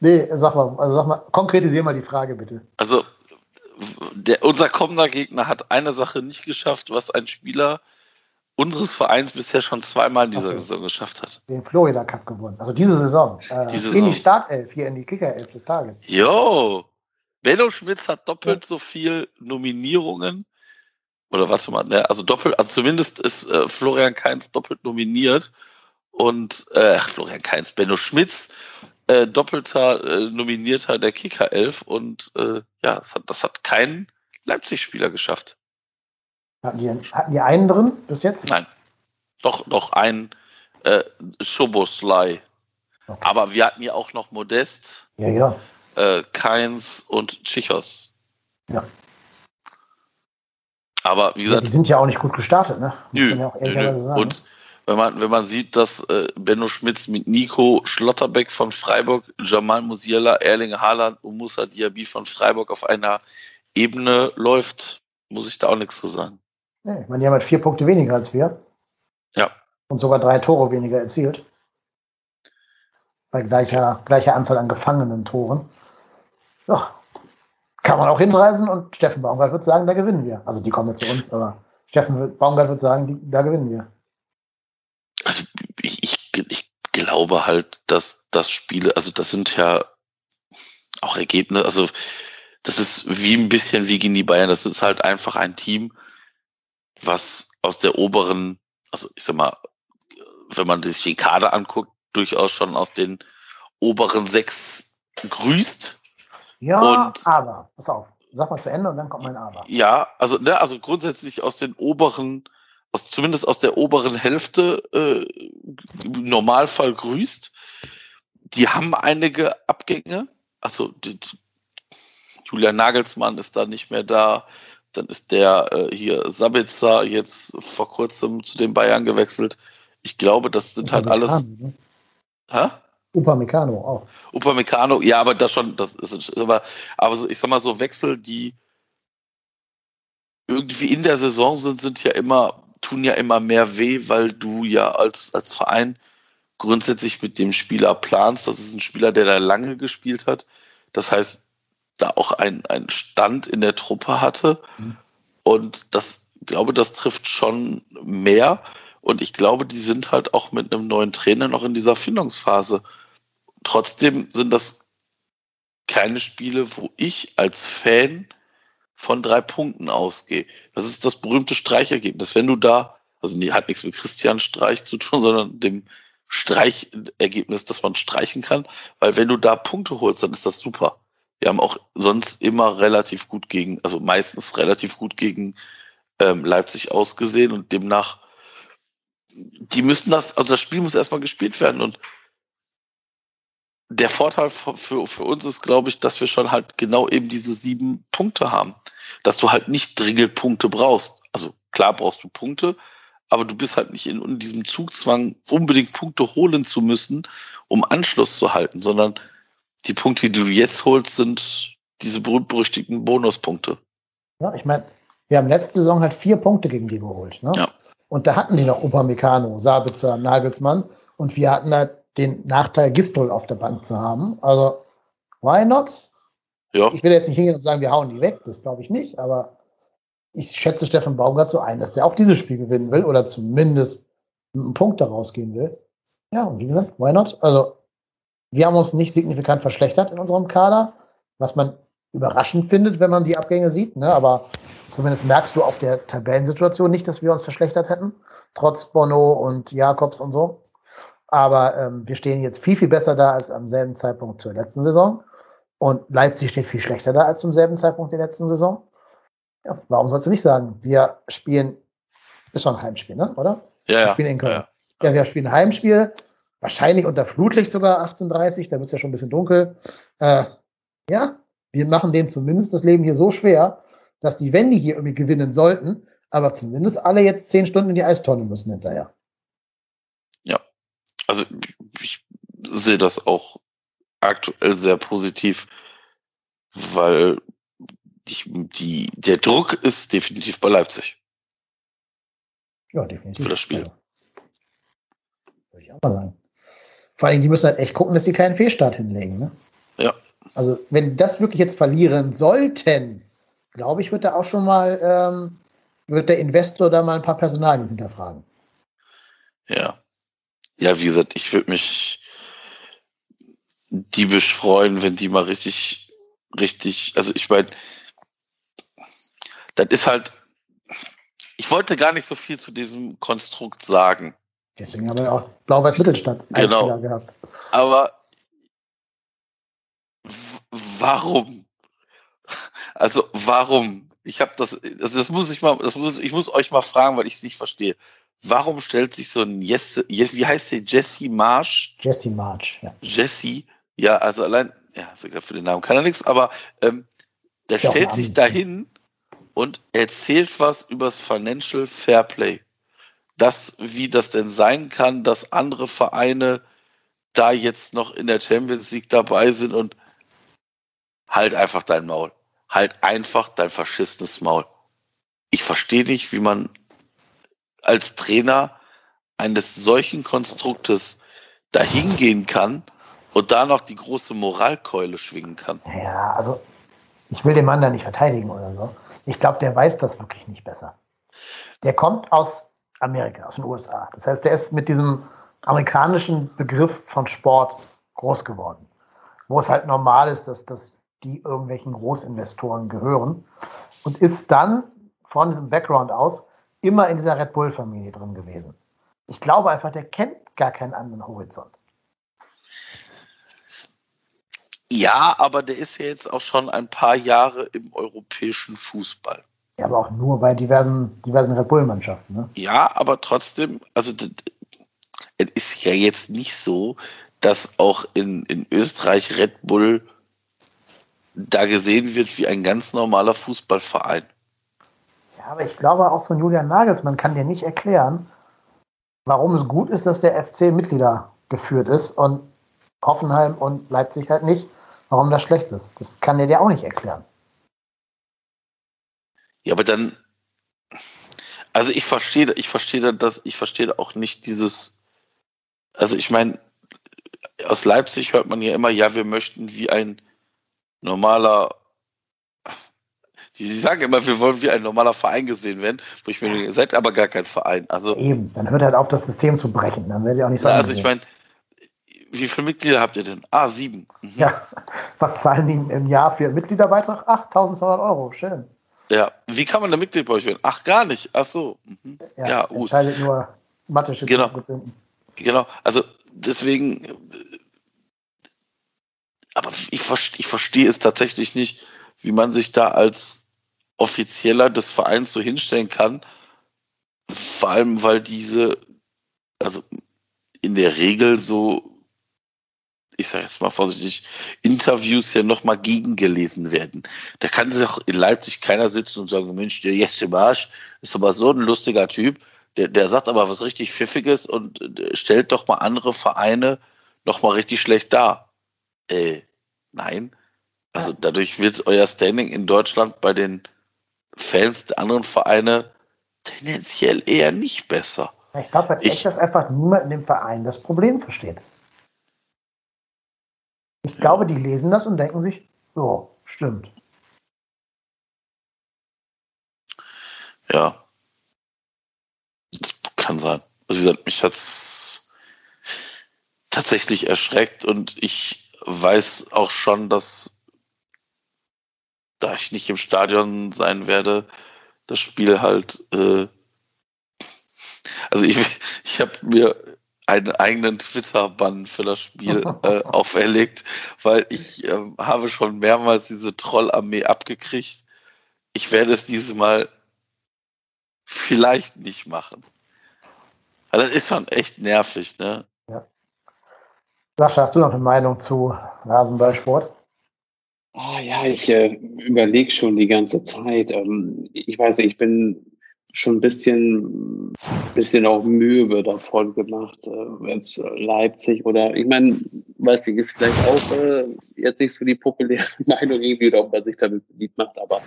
nee, sag mal, also sag mal, konkretisier mal die Frage bitte. Also, der, unser kommender Gegner hat eine Sache nicht geschafft, was ein Spieler unseres Vereins bisher schon zweimal in dieser so. Saison geschafft hat. Den Florida Cup gewonnen. Also diese Saison. Äh, diese in die Startelf, hier in die Kickerelf des Tages. Jo! Benno Schmitz hat doppelt ja. so viel Nominierungen. Oder warte mal, ne, also doppelt, also zumindest ist äh, Florian Kainz doppelt nominiert und äh, Florian Kainz, Benno Schmitz äh, doppelter äh, Nominierter der Kicker 11 und äh, ja, das hat, das hat kein Leipzig-Spieler geschafft. Hatten die, hatten die einen drin bis jetzt? Nein. Doch, doch ein äh, Schoboslai. Okay. Aber wir hatten ja auch noch Modest, ja, ja. Äh, Keins und Chichos. Ja. Aber wie gesagt. Ja, die sind ja auch nicht gut gestartet, ne? Nö, ja nö, nö. Und wenn man, wenn man sieht, dass äh, Benno Schmitz mit Nico Schlotterbeck von Freiburg, Jamal Musiala, Erling Haaland und Musa Diaby von Freiburg auf einer Ebene läuft, muss ich da auch nichts zu sagen. Nee, ich meine, die haben halt vier Punkte weniger als wir. Ja. Und sogar drei Tore weniger erzielt. Bei gleicher, gleicher Anzahl an gefangenen Toren. Ja, kann man auch hinreisen und Steffen Baumgart wird sagen, da gewinnen wir. Also die kommen jetzt zu uns, aber Steffen Baumgart wird sagen, die, da gewinnen wir. Also ich, ich, ich glaube halt, dass das Spiele, also das sind ja auch Ergebnisse, also das ist wie ein bisschen wie gegen die Bayern, das ist halt einfach ein Team, was aus der oberen, also ich sag mal, wenn man sich den Kader anguckt, durchaus schon aus den oberen sechs grüßt. Ja, und, aber, pass auf, sag mal zu Ende und dann kommt mein Aber. Ja, also, ne, also grundsätzlich aus den oberen, aus, zumindest aus der oberen Hälfte äh, Normalfall grüßt. Die haben einige Abgänge, also die, Julian Nagelsmann ist da nicht mehr da. Dann ist der äh, hier Sabitzer jetzt vor kurzem zu den Bayern gewechselt. Ich glaube, das sind halt alles. Ne? Hä? Upamecano auch. Upamecano, ja, aber das schon, das ist aber, aber so, ich sag mal so Wechsel, die irgendwie in der Saison sind, sind ja immer, tun ja immer mehr weh, weil du ja als, als Verein grundsätzlich mit dem Spieler planst. Das ist ein Spieler, der da lange gespielt hat. Das heißt, da auch ein, ein Stand in der Truppe hatte. Mhm. Und das, glaube, das trifft schon mehr. Und ich glaube, die sind halt auch mit einem neuen Trainer noch in dieser Findungsphase. Trotzdem sind das keine Spiele, wo ich als Fan von drei Punkten ausgehe. Das ist das berühmte Streichergebnis. Wenn du da, also die hat nichts mit Christian Streich zu tun, sondern dem Streichergebnis, dass man streichen kann, weil wenn du da Punkte holst, dann ist das super. Wir haben auch sonst immer relativ gut gegen, also meistens relativ gut gegen ähm, Leipzig ausgesehen und demnach, die müssen das, also das Spiel muss erstmal gespielt werden und der Vorteil für, für, uns ist, glaube ich, dass wir schon halt genau eben diese sieben Punkte haben. Dass du halt nicht dringend Punkte brauchst. Also klar brauchst du Punkte, aber du bist halt nicht in, in diesem Zugzwang, unbedingt Punkte holen zu müssen, um Anschluss zu halten, sondern die Punkte, die du jetzt holst, sind diese berühmt-berüchtigten Bonuspunkte. Ja, ich meine, wir haben letzte Saison halt vier Punkte gegen die geholt. Ne? Ja. Und da hatten die noch Upamecano, Sabitzer, Nagelsmann und wir hatten halt den Nachteil, Gistol auf der Bank zu haben. Also, why not? Ja. Ich will jetzt nicht hingehen und sagen, wir hauen die weg, das glaube ich nicht, aber ich schätze Steffen Baumgart so ein, dass der auch dieses Spiel gewinnen will oder zumindest einen Punkt daraus gehen will. Ja, und wie gesagt, why not? Also, wir haben uns nicht signifikant verschlechtert in unserem Kader, was man überraschend findet, wenn man die Abgänge sieht. Ne? Aber zumindest merkst du auf der Tabellensituation nicht, dass wir uns verschlechtert hätten, trotz Bono und Jakobs und so. Aber ähm, wir stehen jetzt viel, viel besser da als am selben Zeitpunkt zur letzten Saison. Und Leipzig steht viel schlechter da als zum selben Zeitpunkt der letzten Saison. Ja, warum sollst du nicht sagen, wir spielen, ist schon ein Heimspiel, ne? oder? Ja, wir spielen in Köln. Ja, ja. ja, wir spielen ein Heimspiel, wahrscheinlich unter Flutlicht sogar 18.30 da wird es ja schon ein bisschen dunkel. Äh, ja, wir machen denen zumindest das Leben hier so schwer, dass die, wenn die hier irgendwie gewinnen sollten, aber zumindest alle jetzt zehn Stunden in die Eistonne müssen hinterher. Also ich sehe das auch aktuell sehr positiv, weil die, die, der Druck ist definitiv bei Leipzig. Ja, definitiv. Für das Spiel. Also, würde ich auch mal sagen. Vor allem, die müssen halt echt gucken, dass sie keinen Fehlstart hinlegen. Ne? Ja. Also, wenn die das wirklich jetzt verlieren sollten, glaube ich, wird da auch schon mal, ähm, wird der Investor da mal ein paar Personalien hinterfragen. Ja. Ja, wie gesagt, ich würde mich diebisch freuen, wenn die mal richtig, richtig, also ich meine, das ist halt, ich wollte gar nicht so viel zu diesem Konstrukt sagen. Deswegen haben wir auch Blau-Weiß Mittelstadt genau. gehabt. Aber warum? Also warum? Ich habe das, also das muss ich mal, das muss, ich muss euch mal fragen, weil ich es nicht verstehe. Warum stellt sich so ein Jesse, wie heißt der Jesse Marsch? Jesse Marsch, ja. Jesse, ja, also allein, ja, sogar für den Namen kann er nichts, aber ähm, der ja, stellt sich dahin und erzählt was übers Financial Fair Play das, wie das denn sein kann, dass andere Vereine da jetzt noch in der Champions League dabei sind und halt einfach dein Maul. Halt einfach dein verschissenes Maul. Ich verstehe nicht, wie man als Trainer eines solchen Konstruktes dahin gehen kann und da noch die große Moralkeule schwingen kann. Ja, also ich will den Mann da nicht verteidigen oder so. Ich glaube, der weiß das wirklich nicht besser. Der kommt aus Amerika, aus den USA. Das heißt, der ist mit diesem amerikanischen Begriff von Sport groß geworden, wo es halt normal ist, dass, dass die irgendwelchen Großinvestoren gehören und ist dann von diesem Background aus immer in dieser Red Bull-Familie drin gewesen. Ich glaube einfach, der kennt gar keinen anderen Horizont. Ja, aber der ist ja jetzt auch schon ein paar Jahre im europäischen Fußball. Ja, aber auch nur bei diversen, diversen Red Bull-Mannschaften. Ne? Ja, aber trotzdem, also es ist ja jetzt nicht so, dass auch in, in Österreich Red Bull da gesehen wird wie ein ganz normaler Fußballverein. Aber ich glaube auch so ein Julian Nagelsmann kann dir nicht erklären, warum es gut ist, dass der FC Mitglieder geführt ist und Hoffenheim und Leipzig halt nicht, warum das schlecht ist. Das kann er dir auch nicht erklären. Ja, aber dann, also ich verstehe, ich verstehe das, ich verstehe auch nicht dieses, also ich meine, aus Leipzig hört man ja immer, ja, wir möchten wie ein normaler, die, sagen immer, wir wollen wie ein normaler Verein gesehen werden, wo ich mir denke, ihr seid aber gar kein Verein. Also, Eben, dann hört halt auf, das System zu brechen. Dann werdet ihr auch nicht so. Also ich meine, wie viele Mitglieder habt ihr denn? Ah, sieben. Mhm. Ja, was zahlen die im Jahr für Mitgliederbeitrag? Ach, 1200 Euro, schön. Ja, wie kann man da Mitglied bei euch werden? Ach, gar nicht. Ach so. Mhm. Ja, ja gut. Entscheidet nur mathe Genau. Genau, also deswegen, aber ich, ich verstehe es tatsächlich nicht, wie man sich da als Offizieller des Vereins so hinstellen kann. Vor allem, weil diese, also in der Regel so ich sage jetzt mal vorsichtig, Interviews ja nochmal gegengelesen werden. Da kann sich auch in Leipzig keiner sitzen und sagen, Mensch, der Jesse Marsch ist aber so ein lustiger Typ, der, der sagt aber was richtig Pfiffiges und äh, stellt doch mal andere Vereine nochmal richtig schlecht dar. Äh, nein. Also dadurch wird euer Standing in Deutschland bei den Fans der anderen Vereine tendenziell eher nicht besser. Ich glaube halt echt, dass einfach niemand in dem Verein das Problem versteht. Ich glaube, die lesen das und denken sich, so, stimmt. Ja. Das kann sein. Also wie gesagt, mich hat es tatsächlich erschreckt und ich weiß auch schon, dass da ich nicht im Stadion sein werde, das Spiel halt äh, also ich, ich habe mir einen eigenen Twitter-Bann für das Spiel äh, auferlegt, weil ich äh, habe schon mehrmals diese Trollarmee abgekriegt. Ich werde es dieses Mal vielleicht nicht machen. Weil das ist schon echt nervig, ne? Ja. Sascha, hast du noch eine Meinung zu Rasenballsport? Ah ja, ich äh, überlege schon die ganze Zeit. Ähm, ich weiß nicht, ich bin schon ein bisschen, bisschen auch Mühe davon gemacht, äh, jetzt Leipzig oder ich meine, weiß ich, ist vielleicht auch äh, jetzt nicht so die populäre Meinung irgendwie, oder ob man sich damit beliebt macht, aber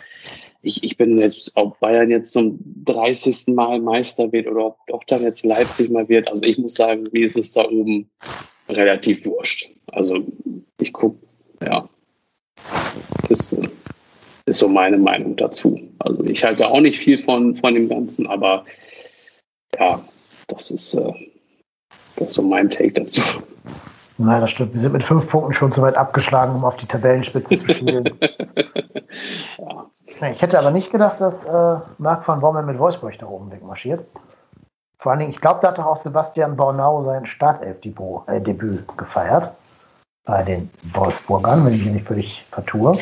ich, ich bin jetzt, ob Bayern jetzt zum 30. Mal Meister wird oder ob doch dann jetzt Leipzig mal wird, also ich muss sagen, mir ist es da oben relativ wurscht. Also ich gucke, ja, das, ist so meine Meinung dazu. Also ich halte auch nicht viel von, von dem Ganzen, aber ja, das ist, äh, das ist so mein Take dazu. Nein, das stimmt. Wir sind mit fünf Punkten schon zu weit abgeschlagen, um auf die Tabellenspitze zu spielen. ja. Ich hätte aber nicht gedacht, dass äh, Marc van Bommel mit Wolfsburg da oben wegmarschiert. Vor allen Dingen, ich glaube, da hat doch auch Sebastian Bornau sein Startelf-Debüt äh, gefeiert. Bei den Wolfsburgern, wenn ich mich nicht völlig vertue.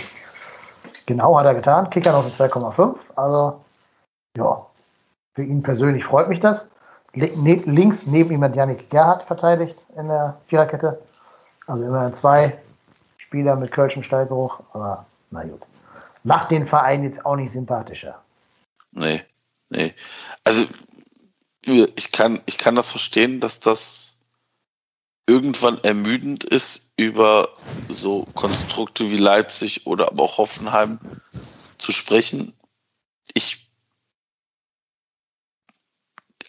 Genau hat er getan. Kicker eine 2,5. Also, ja, für ihn persönlich freut mich das. Ne, links neben ihm hat Yannick Gerhardt verteidigt in der Viererkette. Also immerhin zwei Spieler mit Kölschem Stallgeruch. Aber na gut. Macht den Verein jetzt auch nicht sympathischer. Nee, nee. Also ich kann, ich kann das verstehen, dass das irgendwann ermüdend ist, über so Konstrukte wie Leipzig oder aber auch Hoffenheim zu sprechen. Ich,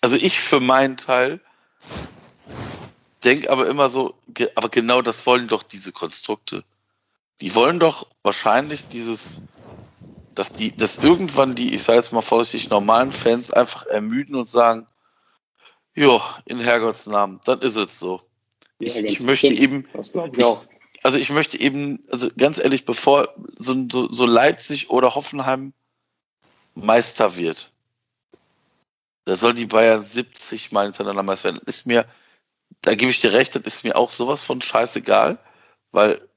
also ich für meinen Teil denke aber immer so, aber genau das wollen doch diese Konstrukte. Die wollen doch wahrscheinlich dieses, dass die, dass irgendwann die, ich sage jetzt mal vorsichtig, normalen Fans einfach ermüden und sagen, jo, in Herrgotts Namen, dann ist es so. Ich, ich möchte eben, ich, also ich möchte eben, also ganz ehrlich, bevor so, so, so Leipzig oder Hoffenheim Meister wird, da soll die Bayern 70 Mal hintereinander Meister werden. Ist mir, da gebe ich dir recht, das ist mir auch sowas von scheißegal, weil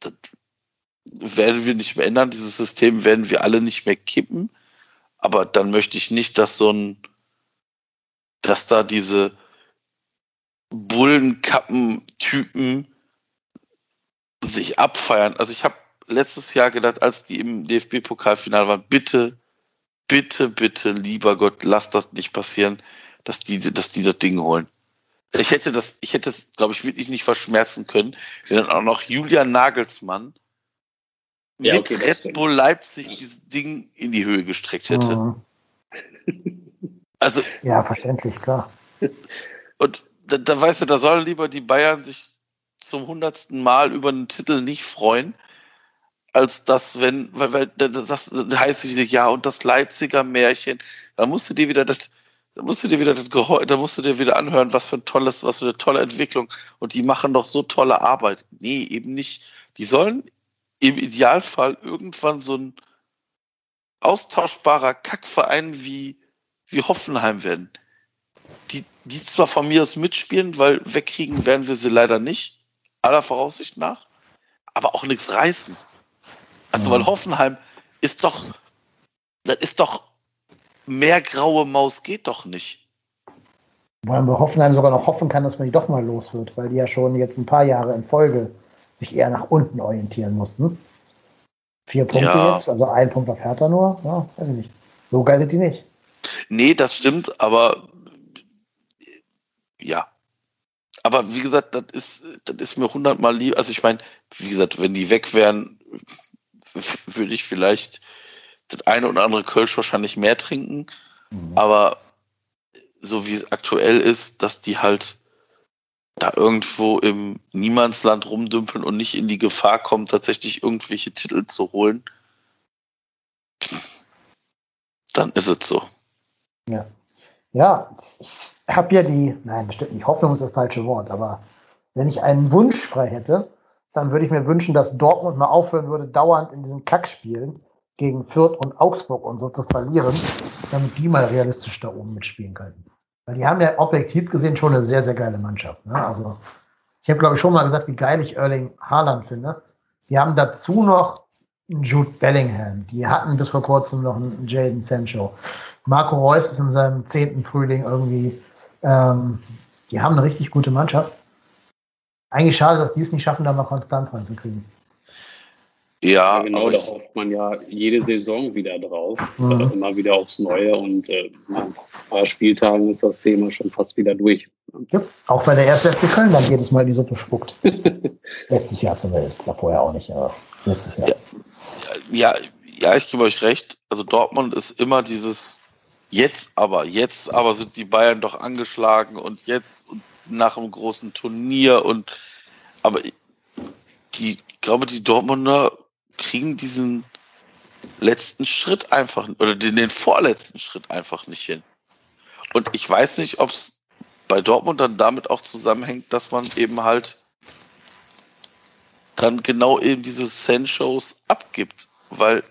das werden wir nicht mehr ändern. Dieses System werden wir alle nicht mehr kippen. Aber dann möchte ich nicht, dass so ein, dass da diese, Bullenkappen-Typen sich abfeiern. Also ich habe letztes Jahr gedacht, als die im DFB-Pokalfinale waren, bitte, bitte, bitte, lieber Gott, lass das nicht passieren, dass die, dass die das Ding holen. Ich hätte das, ich hätte es, glaube ich, wirklich nicht verschmerzen können, wenn dann auch noch Julian Nagelsmann ja, mit okay, Red Bull Leipzig dieses Ding in die Höhe gestreckt hätte. Mhm. Also. Ja, verständlich, klar. Und da, da weißt du, da sollen lieber die Bayern sich zum hundertsten Mal über einen Titel nicht freuen, als das, wenn, weil, weil das heißt wieder, ja, und das Leipziger Märchen, da musst du dir wieder das, da musst du dir wieder das Geheu da musst du dir wieder anhören, was für ein tolles, was für eine tolle Entwicklung. Und die machen doch so tolle Arbeit. Nee, eben nicht. Die sollen im Idealfall irgendwann so ein austauschbarer Kackverein wie, wie Hoffenheim werden. Die, die zwar von mir aus mitspielen, weil wegkriegen werden wir sie leider nicht, aller Voraussicht nach, aber auch nichts reißen. Also, weil Hoffenheim ist doch, das ist doch mehr graue Maus geht doch nicht. Wollen wir Hoffenheim sogar noch hoffen kann, dass man die doch mal los wird, weil die ja schon jetzt ein paar Jahre in Folge sich eher nach unten orientieren mussten. Vier Punkte ja. jetzt, also ein Punkt auf Hertha nur, ja, weiß ich nicht. So geil sind die nicht. Nee, das stimmt, aber ja. Aber wie gesagt, das ist, das ist mir hundertmal lieb. Also ich meine, wie gesagt, wenn die weg wären, würde ich vielleicht das eine oder andere Kölsch wahrscheinlich mehr trinken. Mhm. Aber so wie es aktuell ist, dass die halt da irgendwo im Niemandsland rumdümpeln und nicht in die Gefahr kommen, tatsächlich irgendwelche Titel zu holen, dann ist es so. Ja. Ja, ich habe ja die, nein, bestimmt nicht, Hoffnung ist das falsche Wort, aber wenn ich einen Wunsch frei hätte, dann würde ich mir wünschen, dass Dortmund mal aufhören würde, dauernd in diesen Kackspielen gegen Fürth und Augsburg und so zu verlieren, damit die mal realistisch da oben mitspielen könnten. Weil die haben ja objektiv gesehen schon eine sehr, sehr geile Mannschaft. Ne? Also ich habe, glaube ich, schon mal gesagt, wie geil ich Erling Haaland finde. Die haben dazu noch einen Jude Bellingham. Die hatten bis vor kurzem noch einen Jaden Sancho. Marco Reus ist in seinem zehnten Frühling irgendwie. Ähm, die haben eine richtig gute Mannschaft. Eigentlich schade, dass die es nicht schaffen, da mal Konstanz reinzukriegen. Ja, ja, genau, da hofft man ja jede Saison wieder drauf, mhm. äh, immer wieder aufs Neue und äh, nach ein paar Spieltagen ist das Thema schon fast wieder durch. Ja, auch bei der ersten FC Köln dann jedes Mal die Suppe spuckt. Letztes Jahr zumindest, war vorher auch nicht, aber letztes Jahr. Ja, ja, ja, ich gebe euch recht. Also Dortmund ist immer dieses jetzt aber, jetzt aber sind die Bayern doch angeschlagen und jetzt nach einem großen Turnier und aber die, ich glaube, die Dortmunder kriegen diesen letzten Schritt einfach oder den, den vorletzten Schritt einfach nicht hin. Und ich weiß nicht, ob es bei Dortmund dann damit auch zusammenhängt, dass man eben halt dann genau eben diese Send-Shows abgibt, weil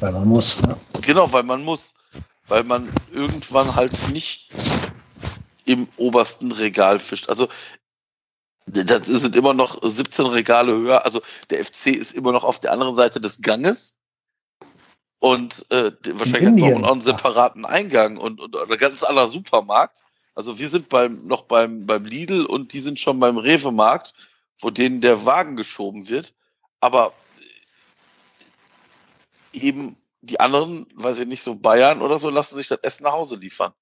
weil man muss. Ja. Genau, weil man muss, weil man irgendwann halt nicht im obersten Regal fischt. Also das sind immer noch 17 Regale höher. Also der FC ist immer noch auf der anderen Seite des Ganges. Und äh, wahrscheinlich hat man auch einen separaten Eingang und, und ein ganz anderer Supermarkt. Also wir sind beim, noch beim, beim Lidl und die sind schon beim Rewe-Markt, wo denen der Wagen geschoben wird. Aber eben die anderen, weiß ich nicht, so Bayern oder so, lassen sich das Essen nach Hause liefern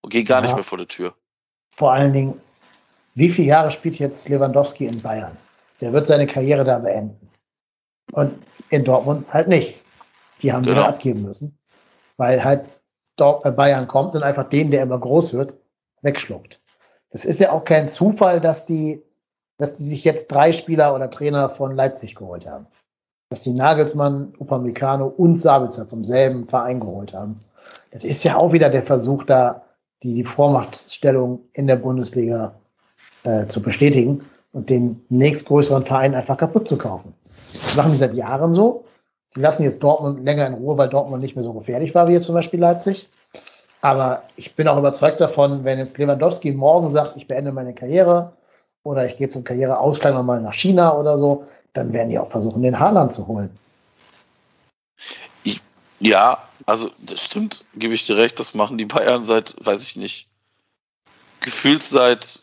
und gehen gar ja. nicht mehr vor der Tür. Vor allen Dingen, wie viele Jahre spielt jetzt Lewandowski in Bayern? Der wird seine Karriere da beenden. Und in Dortmund halt nicht. Die haben genau. abgeben müssen, weil halt äh, Bayern kommt und einfach den, der immer groß wird, wegschluckt. Es ist ja auch kein Zufall, dass die, dass die sich jetzt drei Spieler oder Trainer von Leipzig geholt haben. Dass die Nagelsmann, Upamecano und Sabitzer vom selben Verein geholt haben. Das ist ja auch wieder der Versuch, da die, die Vormachtstellung in der Bundesliga äh, zu bestätigen und den nächstgrößeren Verein einfach kaputt zu kaufen. Das machen die seit Jahren so. Die lassen jetzt Dortmund länger in Ruhe, weil Dortmund nicht mehr so gefährlich war wie jetzt zum Beispiel Leipzig. Aber ich bin auch überzeugt davon, wenn jetzt Lewandowski morgen sagt, ich beende meine Karriere oder ich gehe zum Karriereausklang nochmal nach China oder so, dann werden die auch versuchen, den Haaland zu holen. Ja, also das stimmt, gebe ich dir recht, das machen die Bayern seit, weiß ich nicht, gefühlt seit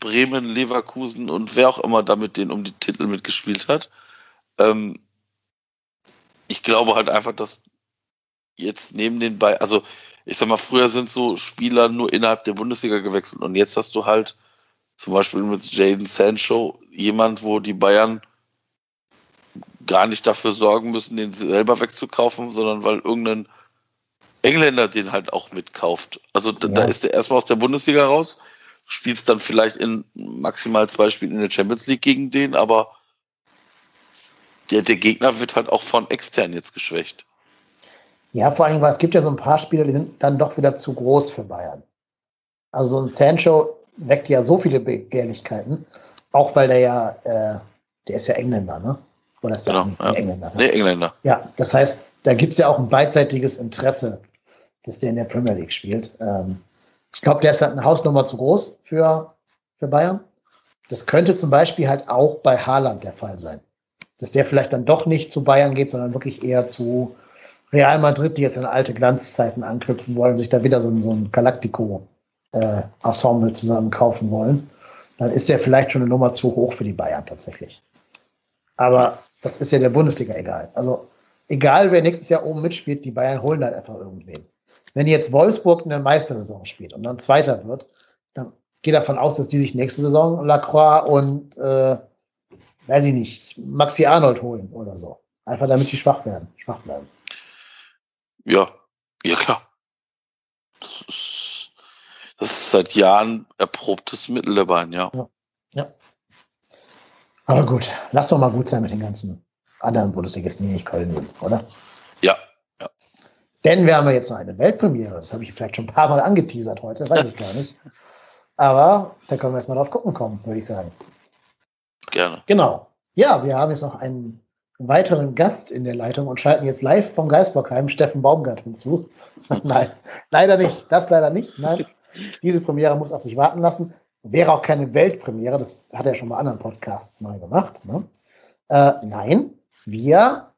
Bremen, Leverkusen und wer auch immer da mit denen um die Titel mitgespielt hat. Ähm, ich glaube halt einfach, dass jetzt neben den beiden, also ich sag mal, früher sind so Spieler nur innerhalb der Bundesliga gewechselt und jetzt hast du halt zum Beispiel mit Jaden Sancho jemand, wo die Bayern gar nicht dafür sorgen müssen, den selber wegzukaufen, sondern weil irgendein Engländer den halt auch mitkauft. Also da, ja. da ist der erstmal aus der Bundesliga raus, spielst dann vielleicht in maximal zwei Spielen in der Champions League gegen den, aber der, der Gegner wird halt auch von extern jetzt geschwächt. Ja, vor allem, weil es gibt ja so ein paar Spieler, die sind dann doch wieder zu groß für Bayern. Also so ein Sancho weckt ja so viele Begehrlichkeiten, auch weil der ja, äh, der ist ja Engländer, ne? Oder ist genau, ja. Engländer? Ne? Nee, Engländer. Ja, das heißt, da gibt es ja auch ein beidseitiges Interesse, dass der in der Premier League spielt. Ähm, ich glaube, der ist halt eine Hausnummer zu groß für, für Bayern. Das könnte zum Beispiel halt auch bei Haaland der Fall sein. Dass der vielleicht dann doch nicht zu Bayern geht, sondern wirklich eher zu Real Madrid, die jetzt in alte Glanzzeiten anknüpfen wollen, sich da wieder so ein, so ein Galactico-Ensemble äh, zusammen kaufen wollen. Dann ist der vielleicht schon eine Nummer zu hoch für die Bayern tatsächlich. Aber das ist ja der Bundesliga egal. Also egal, wer nächstes Jahr oben mitspielt, die Bayern holen dann einfach irgendwen. Wenn jetzt Wolfsburg eine Meistersaison spielt und dann Zweiter wird, dann geht davon aus, dass die sich nächste Saison Lacroix und, äh, weiß ich nicht, Maxi Arnold holen oder so. Einfach damit die schwach werden, schwach bleiben. Ja, ja klar. Das ist, das ist seit Jahren erprobtes Mittel der Bayern, ja. ja. ja. Aber gut, lass doch mal gut sein mit den ganzen anderen Bundesligisten, die nicht Köln sind, oder? Ja, ja. Denn wir haben ja jetzt noch eine Weltpremiere. Das habe ich vielleicht schon ein paar Mal angeteasert heute, weiß ich gar nicht. Aber da können wir erstmal drauf gucken kommen, würde ich sagen. Gerne. Genau. Ja, wir haben jetzt noch einen weiteren Gast in der Leitung und schalten jetzt live vom Geisbockheim Steffen Baumgart hinzu. Nein, leider nicht. Das leider nicht. Nein, diese Premiere muss auf sich warten lassen. Wäre auch keine Weltpremiere. Das hat er schon bei anderen Podcasts mal gemacht. Ne? Äh, nein, wir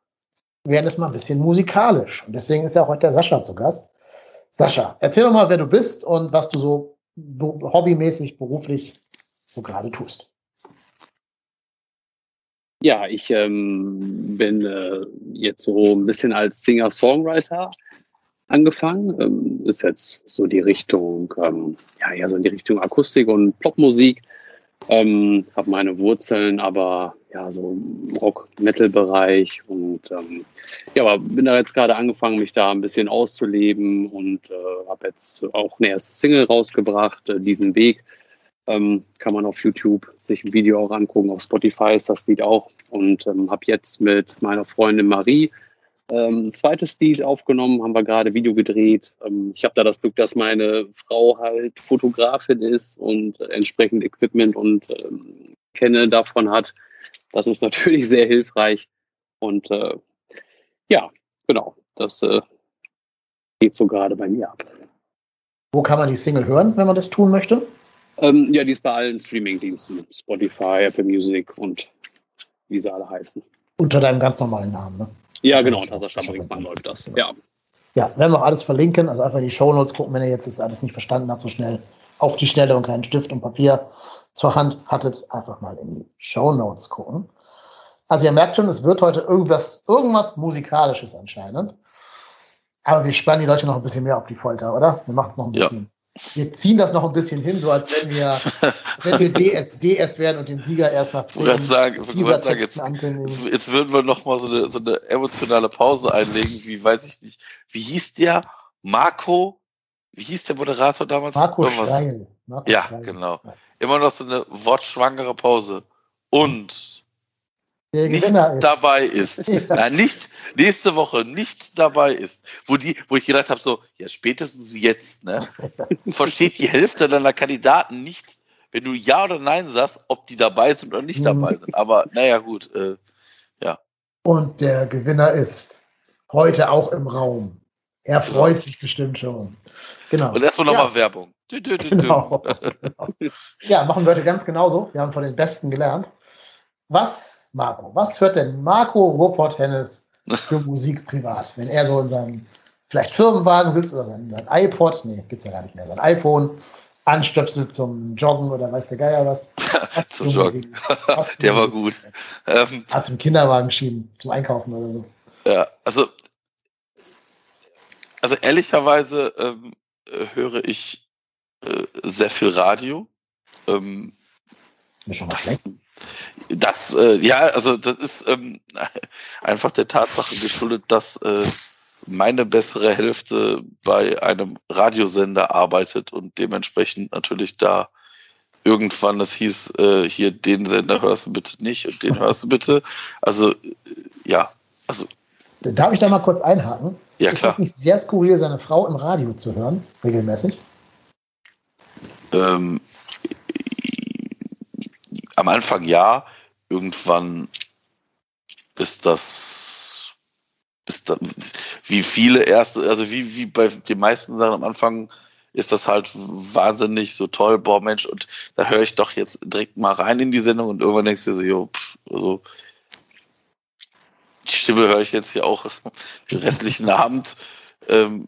werden es mal ein bisschen musikalisch. Und deswegen ist ja auch heute der Sascha zu Gast. Sascha, erzähl doch mal, wer du bist und was du so hobbymäßig, beruflich so gerade tust. Ja, ich ähm, bin äh, jetzt so ein bisschen als Singer-Songwriter angefangen. Ähm, ist jetzt so die Richtung, ähm, ja, ja, so in die Richtung Akustik und Popmusik. Ähm, habe meine Wurzeln aber ja so Rock-Metal-Bereich und ähm, ja, aber bin da jetzt gerade angefangen, mich da ein bisschen auszuleben und äh, habe jetzt auch eine erste Single rausgebracht, äh, diesen Weg ähm, kann man auf YouTube sich ein Video auch angucken, auf Spotify ist das Lied auch. Und ähm, habe jetzt mit meiner Freundin Marie ähm, zweites Lied aufgenommen, haben wir gerade Video gedreht. Ähm, ich habe da das Glück, dass meine Frau halt Fotografin ist und entsprechend Equipment und ähm, Kenne davon hat. Das ist natürlich sehr hilfreich. Und äh, ja, genau, das äh, geht so gerade bei mir ab. Wo kann man die Single hören, wenn man das tun möchte? Ähm, ja, die ist bei allen Streaming-Diensten. Spotify, Apple Music und wie sie alle heißen. Unter deinem ganz normalen Namen, ne? Ja, genau, unter Sascha Brinkmann läuft das. Ja. Ja, werden wir auch alles verlinken. Also einfach in die Shownotes gucken, wenn ihr jetzt das alles nicht verstanden habt, so schnell auf die Schnelle und keinen Stift und Papier zur Hand hattet, einfach mal in die Shownotes gucken. Also ihr merkt schon, es wird heute irgendwas, irgendwas Musikalisches anscheinend. Aber wir spannen die Leute noch ein bisschen mehr auf die Folter, oder? Wir machen es noch ein bisschen wir ziehen das noch ein bisschen hin, so als wenn wir, wenn wir DS, DS werden und den Sieger erst nach zehn sagen, sagen, jetzt, jetzt, jetzt, würden wir noch mal so eine, so eine emotionale Pause einlegen, wie weiß ich nicht, wie hieß der? Marco, wie hieß der Moderator damals? Marco Steil. Marco ja, Steil. genau. Immer noch so eine wortschwangere Pause. Und nicht ist. dabei ist. Ja. Nein, nicht nächste Woche nicht dabei ist. Wo die, wo ich gedacht habe, so, ja, spätestens jetzt, ne? Versteht die Hälfte deiner Kandidaten nicht, wenn du Ja oder Nein sagst, ob die dabei sind oder nicht mhm. dabei sind. Aber naja, gut, äh, ja. Und der Gewinner ist heute auch im Raum. Er genau. freut sich bestimmt schon. Genau. Und erstmal nochmal ja. Werbung. Dü, dü, dü, genau. genau. Ja, machen wir heute ganz genauso. Wir haben von den Besten gelernt. Was, Marco, was hört denn Marco Ruppert Hennes für Musik privat? Wenn er so in seinem vielleicht Firmenwagen sitzt oder sein, sein iPod, nee, gibt's ja gar nicht mehr, sein iPhone, anstöpselt zum Joggen oder weiß der Geier was. zum Joggen. der war gut. Ähm, zum Kinderwagen schieben, zum Einkaufen oder so. Ja, also, also ehrlicherweise ähm, höre ich äh, sehr viel Radio. Ähm, das, das äh, ja, also das ist ähm, einfach der Tatsache geschuldet, dass äh, meine bessere Hälfte bei einem Radiosender arbeitet und dementsprechend natürlich da irgendwann es hieß, äh, hier den Sender hörst du bitte nicht und den hörst du bitte. Also äh, ja, also. Darf ich da mal kurz einhaken? Ja, ist klar. das nicht sehr skurril, seine Frau im Radio zu hören, regelmäßig? Ähm, am Anfang ja, irgendwann ist das, ist wie viele erste, also wie, wie bei den meisten Sachen am Anfang ist das halt wahnsinnig so toll, boah Mensch, und da höre ich doch jetzt direkt mal rein in die Sendung und irgendwann denkst du so, jo, pff, also, die Stimme höre ich jetzt hier auch den restlichen Abend. Ähm,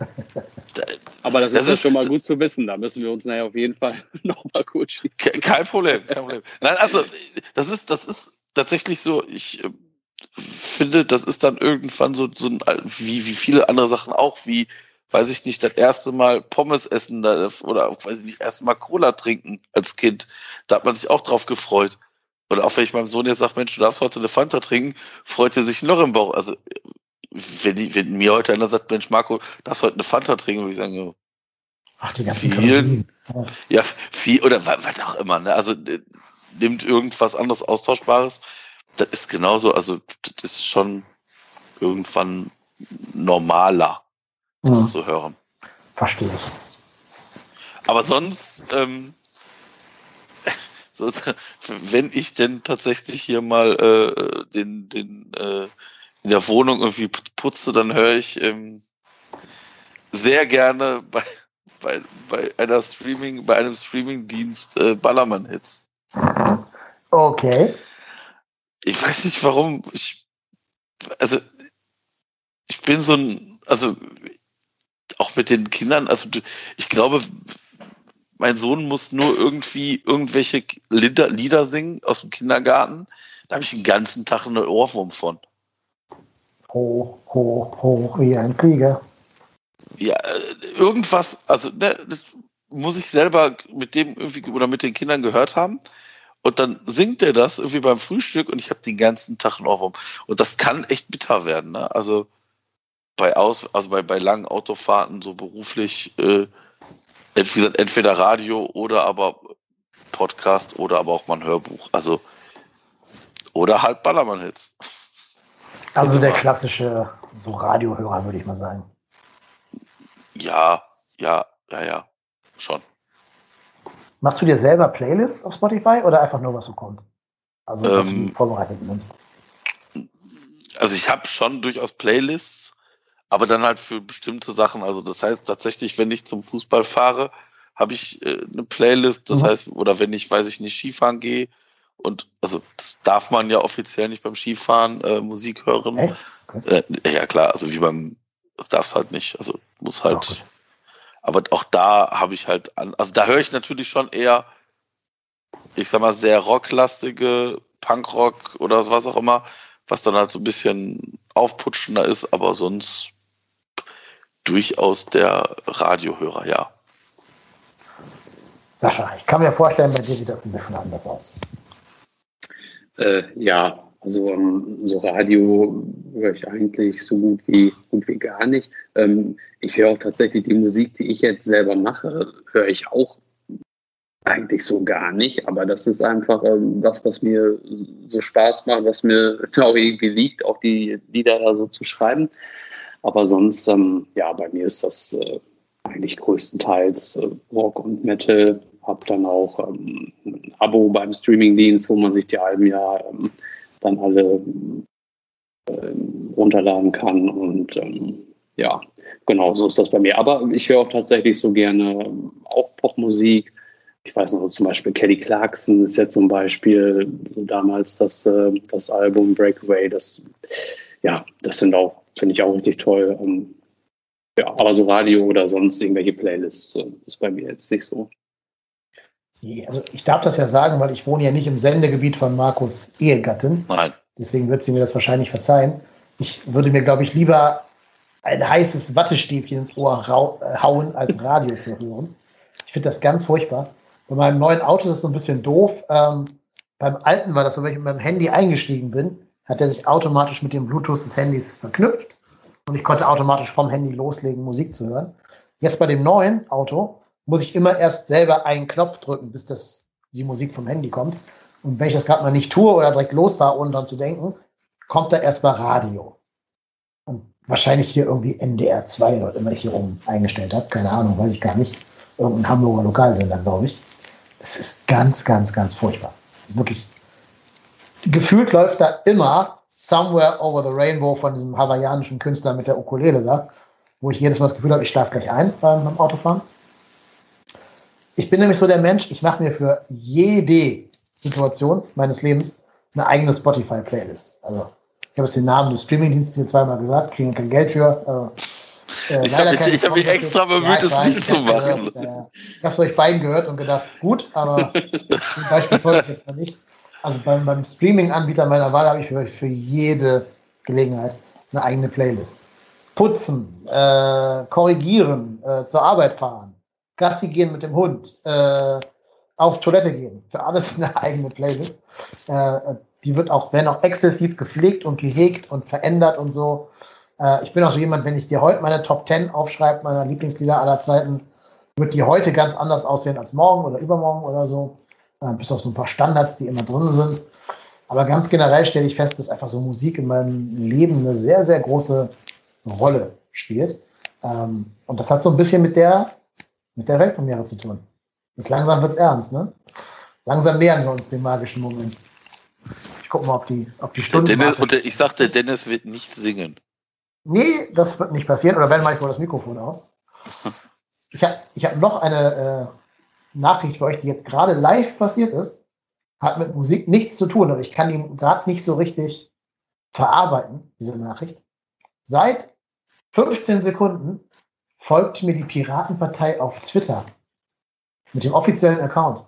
Aber das, das ist ja schon mal gut zu wissen. Da müssen wir uns nachher auf jeden Fall nochmal kurz schließen. Kein Problem, kein Problem. Nein, also das ist, das ist tatsächlich so, ich äh, finde, das ist dann irgendwann so, so ein, wie, wie viele andere Sachen auch, wie, weiß ich nicht, das erste Mal Pommes essen oder weiß ich nicht, erste Mal Cola trinken als Kind. Da hat man sich auch drauf gefreut. Oder auch wenn ich meinem Sohn jetzt sage, Mensch, du darfst heute eine Fanta trinken, freut er sich noch im Bauch. Also wenn, die, wenn mir heute einer sagt, Mensch, Marco, darfst heute eine Fanta trinken, würde ich sagen, Ach, die ganzen viel, ja, viel, oder was auch immer, ne? Also nimmt irgendwas anderes Austauschbares. Das ist genauso, also das ist schon irgendwann normaler, das Mhm. zu hören. Verstehe ich. Aber sonst, ähm, so, wenn ich denn tatsächlich hier mal äh, den, den äh, in der Wohnung irgendwie putze, dann höre ich ähm, sehr gerne bei, bei, bei einer Streaming, bei einem Streamingdienst äh, Ballermann-Hits. Okay. Ich weiß nicht warum. Ich, also ich bin so ein, also auch mit den Kindern, also ich glaube, mein Sohn muss nur irgendwie irgendwelche Lieder, Lieder singen aus dem Kindergarten. Da habe ich den ganzen Tag einen Ohrwurm von. Hoch, hoch, hoch wie ein Krieger. Ja, irgendwas, also ne, das muss ich selber mit dem irgendwie oder mit den Kindern gehört haben. Und dann singt er das irgendwie beim Frühstück und ich habe den ganzen Tag einen Ohrwurm. Und das kann echt bitter werden, ne? Also bei Aus, also bei, bei langen Autofahrten so beruflich, äh, gesagt, entweder Radio oder aber Podcast oder aber auch mal ein Hörbuch. Also oder halt Ballermann-Hits. Also der klassische so Radiohörer, würde ich mal sagen. Ja, ja, ja, ja, schon. Machst du dir selber Playlists auf Spotify oder einfach nur, was so kommt? Also, was Ähm, du vorbereitet nimmst. also ich habe schon durchaus Playlists, aber dann halt für bestimmte Sachen. Also das heißt tatsächlich, wenn ich zum Fußball fahre, habe ich äh, eine Playlist. Das Mhm. heißt, oder wenn ich, weiß ich nicht, Skifahren gehe und also das darf man ja offiziell nicht beim Skifahren äh, Musik hören. Okay. Äh, ja klar, also wie beim, das darf's halt nicht. Also muss Ja, halt. gut. Aber auch da habe ich halt, an, also da höre ich natürlich schon eher, ich sag mal, sehr rocklastige Punkrock oder was auch immer, was dann halt so ein bisschen aufputschender ist, aber sonst durchaus der Radiohörer, ja. Sascha, ich kann mir vorstellen, bei dir sieht das ein bisschen anders aus. Äh, ja, also ähm, so Radio höre ich eigentlich so gut wie, gut wie gar nicht. Ähm, ich höre auch tatsächlich die Musik, die ich jetzt selber mache, höre ich auch eigentlich so gar nicht. Aber das ist einfach ähm, das, was mir so Spaß macht, was mir auch irgendwie liegt, auch die Lieder da so zu schreiben. Aber sonst, ja, bei mir ist das äh, eigentlich größtenteils äh, Rock und Metal. Hab dann auch ein Abo beim Streamingdienst, wo man sich die Alben ja dann alle ähm, runterladen kann. Und ähm, ja, genau, so ist das bei mir. Aber ich höre auch tatsächlich so gerne ähm, auch Popmusik. Ich weiß noch, zum Beispiel Kelly Clarkson ist ja zum Beispiel so damals das, äh, das Album Breakaway. Das, ja, das sind auch, finde ich auch richtig toll. Ähm, Ja, aber so Radio oder sonst irgendwelche Playlists äh, ist bei mir jetzt nicht so. Also ich darf das ja sagen, weil ich wohne ja nicht im Sendegebiet von Markus Ehegattin. Nein. Deswegen wird sie mir das wahrscheinlich verzeihen. Ich würde mir, glaube ich, lieber ein heißes Wattestäbchen ins Ohr äh, hauen, als Radio zu hören. Ich finde das ganz furchtbar. Bei meinem neuen Auto ist es so ein bisschen doof. Ähm, beim alten war das so, wenn ich mit meinem Handy eingestiegen bin, hat er sich automatisch mit dem Bluetooth des Handys verknüpft und ich konnte automatisch vom Handy loslegen, Musik zu hören. Jetzt bei dem neuen Auto muss ich immer erst selber einen Knopf drücken, bis das, die Musik vom Handy kommt. Und wenn ich das gerade mal nicht tue oder direkt losfahre, ohne dran zu denken, kommt da erstmal Radio. Und wahrscheinlich hier irgendwie NDR 2 oder immer ich hier oben eingestellt habe. Keine Ahnung, weiß ich gar nicht. Irgendein Hamburger Lokalsender, glaube ich. Es ist ganz, ganz, ganz furchtbar. Es ist wirklich. Gefühlt läuft da immer Somewhere Over the Rainbow von diesem hawaiianischen Künstler mit der Ukulele da, wo ich jedes Mal das Gefühl habe, ich schlafe gleich ein beim, beim Autofahren. Ich bin nämlich so der Mensch, ich mache mir für jede Situation meines Lebens eine eigene Spotify-Playlist. Also ich habe jetzt den Namen des Streamingdienstes hier zweimal gesagt, kriegen kein Geld für. Also, äh, ich habe mich, hab mich extra bemüht, es nicht zu machen. Gehört, äh, ich habe es euch beiden gehört und gedacht, gut, aber zum Beispiel folge ich jetzt mal nicht. Also beim, beim Streaming-Anbieter meiner Wahl habe ich für, für jede Gelegenheit eine eigene Playlist. Putzen, äh, korrigieren, äh, zur Arbeit fahren, Gassi gehen mit dem Hund, äh, auf Toilette gehen. Für alles eine eigene Playlist. Äh, die wird auch, werden auch exzessiv gepflegt und gehegt und verändert und so. Äh, ich bin auch so jemand, wenn ich dir heute meine Top 10 aufschreibe, meiner Lieblingslieder aller Zeiten, wird die heute ganz anders aussehen als morgen oder übermorgen oder so äh, bis auf so ein paar Standards, die immer drin sind. Aber ganz generell stelle ich fest, dass einfach so Musik in meinem Leben eine sehr, sehr große Rolle spielt. Ähm, und das hat so ein bisschen mit der, mit der Weltpremiere zu tun. Jetzt langsam wird es ernst, ne? Langsam nähern wir uns dem magischen Moment. Ich gucke mal, ob die, ob die Stunde. Dennis, und ich sagte, Dennis wird nicht singen. Nee, das wird nicht passieren. Oder wenn, mache ich wohl das Mikrofon aus. Ich habe ich hab noch eine äh, Nachricht für euch, die jetzt gerade live passiert ist, hat mit Musik nichts zu tun, aber ich kann die gerade nicht so richtig verarbeiten, diese Nachricht. Seit 15 Sekunden folgt mir die Piratenpartei auf Twitter mit dem offiziellen Account.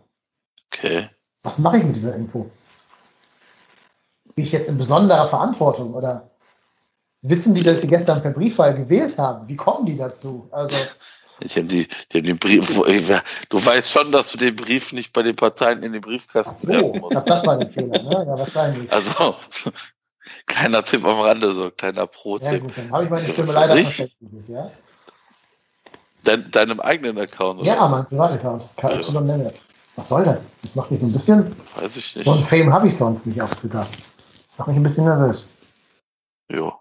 Okay. Was mache ich mit dieser Info? Bin ich jetzt in besonderer Verantwortung oder wissen die, dass sie gestern per Briefwahl gewählt haben? Wie kommen die dazu? Also ich habe die, die haben den Brief. Du weißt schon, dass du den Brief nicht bei den Parteien in den Briefkasten so, werfen musst. Das war der Fehler, ne? Ja, wahrscheinlich. Also, kleiner Tipp am Rande, so kleiner Pro-Tipp. Ja, gut, dann habe ich meine Stimme leider versteckt. Ja? Dein, deinem eigenen Account, oder? Ja, mein Privataccount. Ja. Was soll das? Das macht mich so ein bisschen. Weiß ich nicht. So ein Fame habe ich sonst nicht auf Twitter. Das macht mich ein bisschen nervös. Jo.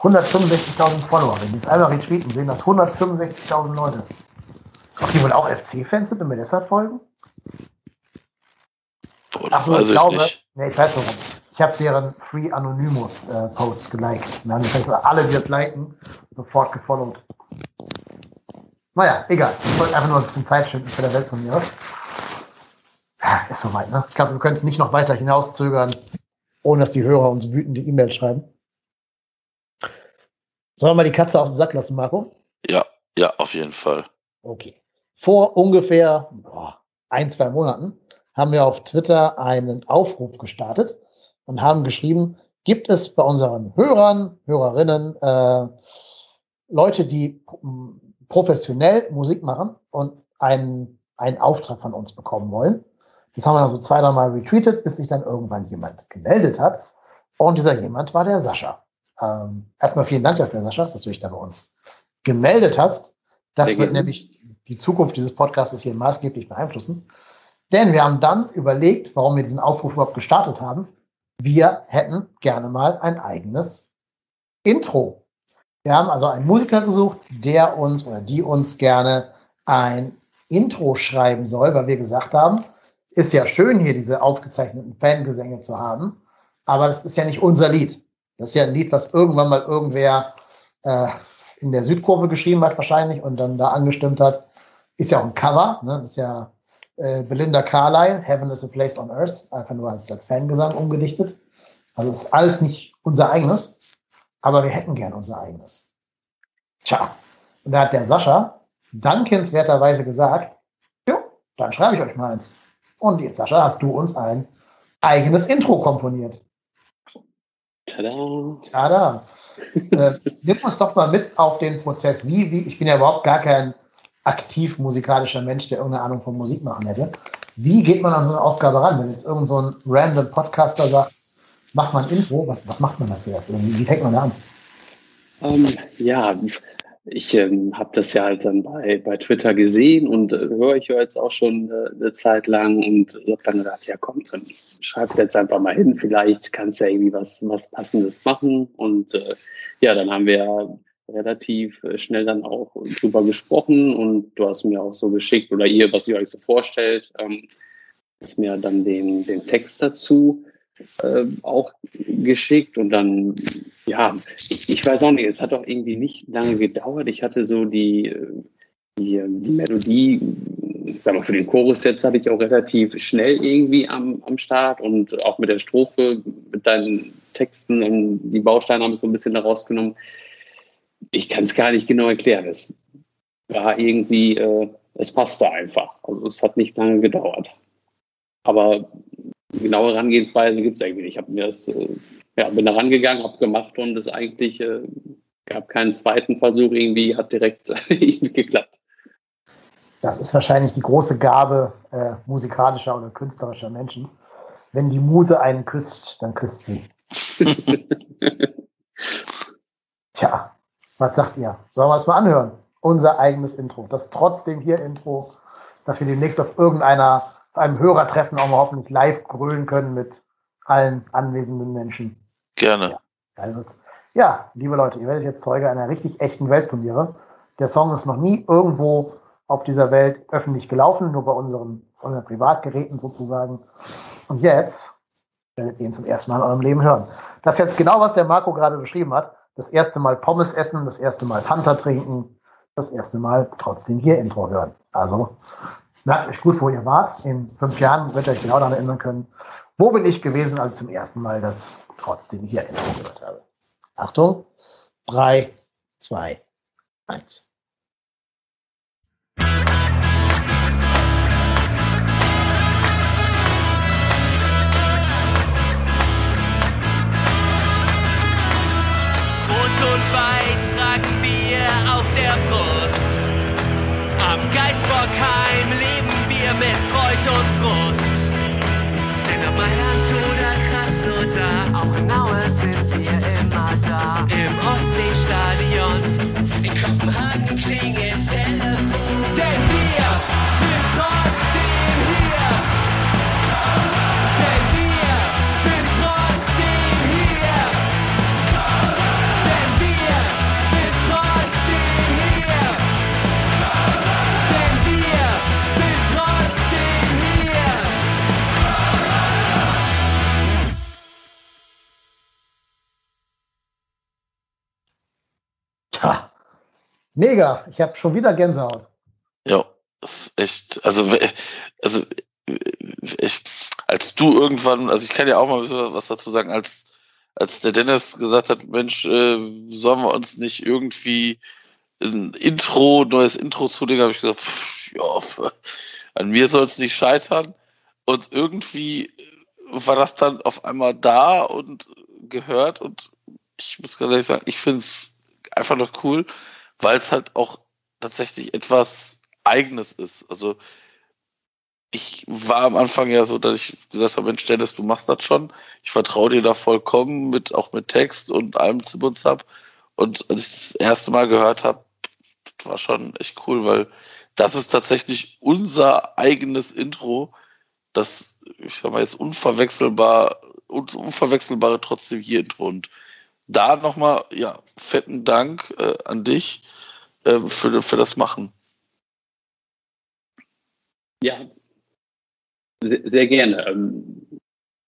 165.000 Follower. Wenn die jetzt einmal retweeten, sehen das 165.000 Leute. Ob die wohl auch FC-Fans sind und mir deshalb folgen? Boah, Ach so, ich, ich glaube, nicht. Nee, ich weiß warum. Ich habe deren Free Anonymous äh, Post geliked. Wir haben das alle, die das liken, sofort gefollowt. Naja, egal. Ich wollte einfach nur ein bisschen Zeit schinden für der Welt von mir. Ja, ist soweit, ne? Ich glaube, wir können es nicht noch weiter hinauszögern, ohne dass die Hörer uns wütende E-Mails schreiben. Sollen wir mal die Katze auf den Sack lassen, Marco? Ja, ja, auf jeden Fall. Okay. Vor ungefähr boah, ein, zwei Monaten haben wir auf Twitter einen Aufruf gestartet und haben geschrieben, gibt es bei unseren Hörern, Hörerinnen äh, Leute, die professionell Musik machen und einen, einen Auftrag von uns bekommen wollen. Das haben wir dann so zwei, drei Mal retweetet, bis sich dann irgendwann jemand gemeldet hat. Und dieser jemand war der Sascha. Ähm, erstmal vielen Dank dafür, Sascha, dass du dich da bei uns gemeldet hast. Das Sehr wird gerne. nämlich die Zukunft dieses Podcasts hier maßgeblich beeinflussen. Denn wir haben dann überlegt, warum wir diesen Aufruf überhaupt gestartet haben. Wir hätten gerne mal ein eigenes Intro. Wir haben also einen Musiker gesucht, der uns oder die uns gerne ein Intro schreiben soll, weil wir gesagt haben, ist ja schön, hier diese aufgezeichneten Fangesänge zu haben, aber das ist ja nicht unser Lied. Das ist ja ein Lied, was irgendwann mal irgendwer äh, in der Südkurve geschrieben hat, wahrscheinlich, und dann da angestimmt hat. Ist ja auch ein Cover, ne? Ist ja äh, Belinda Carlyle, Heaven is a Place on Earth, einfach nur als, als Fangesang umgedichtet. Also ist alles nicht unser eigenes, aber wir hätten gern unser eigenes. Tja, und da hat der Sascha dankenswerterweise gesagt, jo, dann schreibe ich euch mal eins. Und jetzt, Sascha, hast du uns ein eigenes Intro komponiert. Tada. Tada. äh, nimm uns doch mal mit auf den Prozess. Wie, wie, ich bin ja überhaupt gar kein aktiv musikalischer Mensch, der irgendeine Ahnung von Musik machen hätte. Wie geht man an so eine Aufgabe ran? Wenn jetzt irgend so ein random Podcaster sagt, mach mal ein Intro, was, was macht man da zuerst? Wie, fängt man da an? Ähm, ja, ich ähm, habe das ja halt dann bei, bei Twitter gesehen und äh, höre ich ja jetzt auch schon äh, eine Zeit lang und habe dann gedacht, ja komm, dann schreib's jetzt einfach mal hin, vielleicht kannst du ja irgendwie was, was Passendes machen. Und äh, ja, dann haben wir relativ äh, schnell dann auch drüber gesprochen und du hast mir auch so geschickt oder ihr, was ihr euch so vorstellt, ähm, ist mir dann den, den Text dazu äh, auch geschickt und dann, ja, ich, ich weiß auch nicht, es hat doch irgendwie nicht lange gedauert. Ich hatte so die, äh, die, die Melodie, sag mal, für den Chorus jetzt hatte ich auch relativ schnell irgendwie am, am Start und auch mit der Strophe, mit deinen Texten und die Bausteine haben es so ein bisschen da rausgenommen. Ich kann es gar nicht genau erklären. Es war irgendwie, äh, es passte einfach. Also es hat nicht lange gedauert. Aber genaue Herangehensweise gibt es irgendwie nicht. Ich habe mir das, äh, ja, bin da rangegangen, habe gemacht und es eigentlich äh, gab keinen zweiten Versuch, irgendwie hat direkt geklappt. Das ist wahrscheinlich die große Gabe äh, musikalischer oder künstlerischer Menschen. Wenn die Muse einen küsst, dann küsst sie. Tja, was sagt ihr? Sollen wir es mal anhören? Unser eigenes Intro. Das trotzdem hier Intro, dass wir demnächst auf irgendeiner einem Hörertreffen auch mal hoffentlich live grölen können mit allen anwesenden Menschen. Gerne. Ja, ja, liebe Leute, ihr werdet jetzt Zeuge einer richtig echten Weltpremiere. Der Song ist noch nie irgendwo auf dieser Welt öffentlich gelaufen, nur bei unseren, unseren Privatgeräten sozusagen. Und jetzt werdet ihr ihn zum ersten Mal in eurem Leben hören. Das ist jetzt genau, was der Marco gerade beschrieben hat. Das erste Mal Pommes essen, das erste Mal Fanta trinken, das erste Mal trotzdem hier Intro hören. Also merkt euch gut, wo ihr wart. In fünf Jahren werdet ihr euch genau daran erinnern können, wo bin ich gewesen, als ich zum ersten Mal das trotzdem hier gehört habe. Achtung, drei, zwei, eins. Mega. Ich habe schon wieder Gänsehaut. Ja, das ist echt, also, also, ich, als du irgendwann, also ich kann ja auch mal ein bisschen was dazu sagen, als, als der Dennis gesagt hat, Mensch, äh, sollen wir uns nicht irgendwie ein Intro, neues Intro zulegen, habe ich gesagt, pff, ja, an mir soll es nicht scheitern. Und irgendwie war das dann auf einmal da und gehört und ich muss ganz ehrlich sagen, ich finde es einfach noch cool, weil es halt auch tatsächlich etwas Eigenes ist. Also ich war am Anfang ja so, dass ich gesagt habe, Mensch, Dennis, du machst das schon. Ich vertraue dir da vollkommen, mit, auch mit Text und allem Zip und Zap. Und als ich das erste Mal gehört habe, war schon echt cool, weil das ist tatsächlich unser eigenes Intro, das, ich sag mal jetzt, unverwechselbar, un- unverwechselbare trotzdem hier Intro. Und da nochmal, ja, fetten Dank äh, an dich äh, für, für das Machen. Ja, sehr, sehr gerne. Ähm,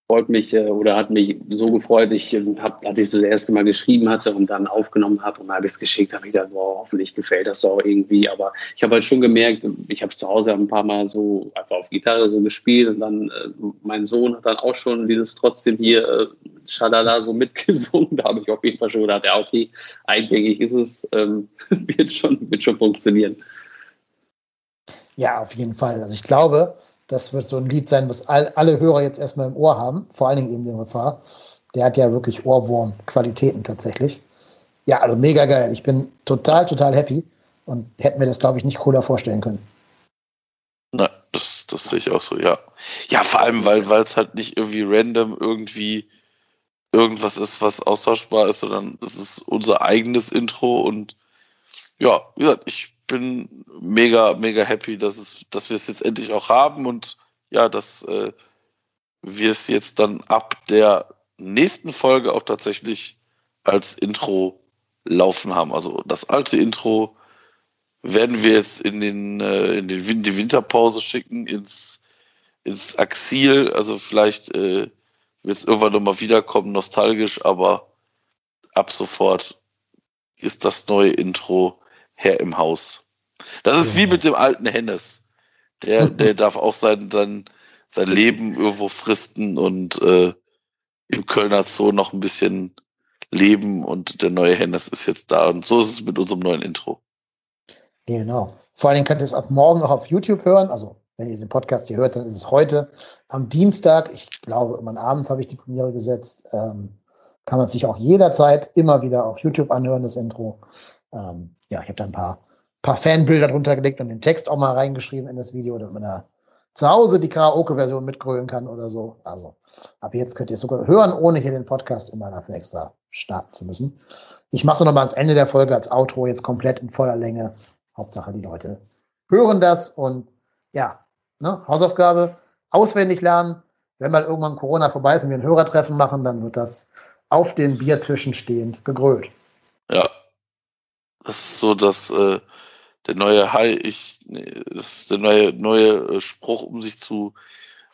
freut mich äh, oder hat mich so gefreut. Ich äh, habe, als ich das erste Mal geschrieben hatte und dann aufgenommen habe und habe es geschickt, habe ich gedacht, boah, hoffentlich gefällt das auch irgendwie. Aber ich habe halt schon gemerkt, ich habe zu Hause ein paar Mal so einfach auf Gitarre so gespielt und dann äh, mein Sohn hat dann auch schon dieses trotzdem hier äh, Schalala so mitgesungen. Da habe ich auf jeden Fall schon gedacht, ja okay, eingängig ist es, ähm, wird schon wird schon funktionieren. Ja, auf jeden Fall. Also ich glaube, das wird so ein Lied sein, was all, alle Hörer jetzt erstmal im Ohr haben, vor allen Dingen eben den Refrain. Der hat ja wirklich Ohrwurm-Qualitäten tatsächlich. Ja, also mega geil. Ich bin total, total happy und hätte mir das, glaube ich, nicht cooler vorstellen können. Na, das, das sehe ich auch so, ja. Ja, vor allem, weil es halt nicht irgendwie random irgendwie irgendwas ist, was austauschbar ist, sondern es ist unser eigenes Intro und ja, wie gesagt, ich bin mega, mega happy, dass, es, dass wir es jetzt endlich auch haben und ja, dass äh, wir es jetzt dann ab der nächsten Folge auch tatsächlich als Intro laufen haben. Also das alte Intro werden wir jetzt in den äh, in den Win die Winterpause schicken ins ins Axil. Also vielleicht äh, wird es irgendwann nochmal wiederkommen, nostalgisch, aber ab sofort ist das neue Intro Herr im Haus. Das ist wie mit dem alten Hennes. Der, der darf auch sein, dann sein Leben irgendwo fristen und äh, im Kölner Zoo noch ein bisschen leben und der neue Hennes ist jetzt da. Und so ist es mit unserem neuen Intro. Genau. Vor allen Dingen könnt ihr es ab morgen auch auf YouTube hören. Also, wenn ihr den Podcast hier hört, dann ist es heute am Dienstag. Ich glaube, irgendwann abends habe ich die Premiere gesetzt. Ähm, kann man sich auch jederzeit immer wieder auf YouTube anhören, das Intro. Ähm, ja, ich habe da ein paar, paar Fanbilder drunter gelegt und den Text auch mal reingeschrieben in das Video, damit man da zu Hause die Karaoke-Version mitgrölen kann oder so. Also ab jetzt könnt ihr es sogar hören, ohne hier den Podcast immer dafür extra starten zu müssen. Ich mache es nochmal ans Ende der Folge als Outro, jetzt komplett in voller Länge. Hauptsache, die Leute hören das und ja, ne, Hausaufgabe, auswendig lernen. Wenn mal irgendwann Corona vorbei ist und wir ein Hörertreffen machen, dann wird das auf den Biertischen stehend gegrölt. Ja, das ist so, dass äh, der neue High, ich, nee, das ist der neue, neue äh, Spruch, um sich zu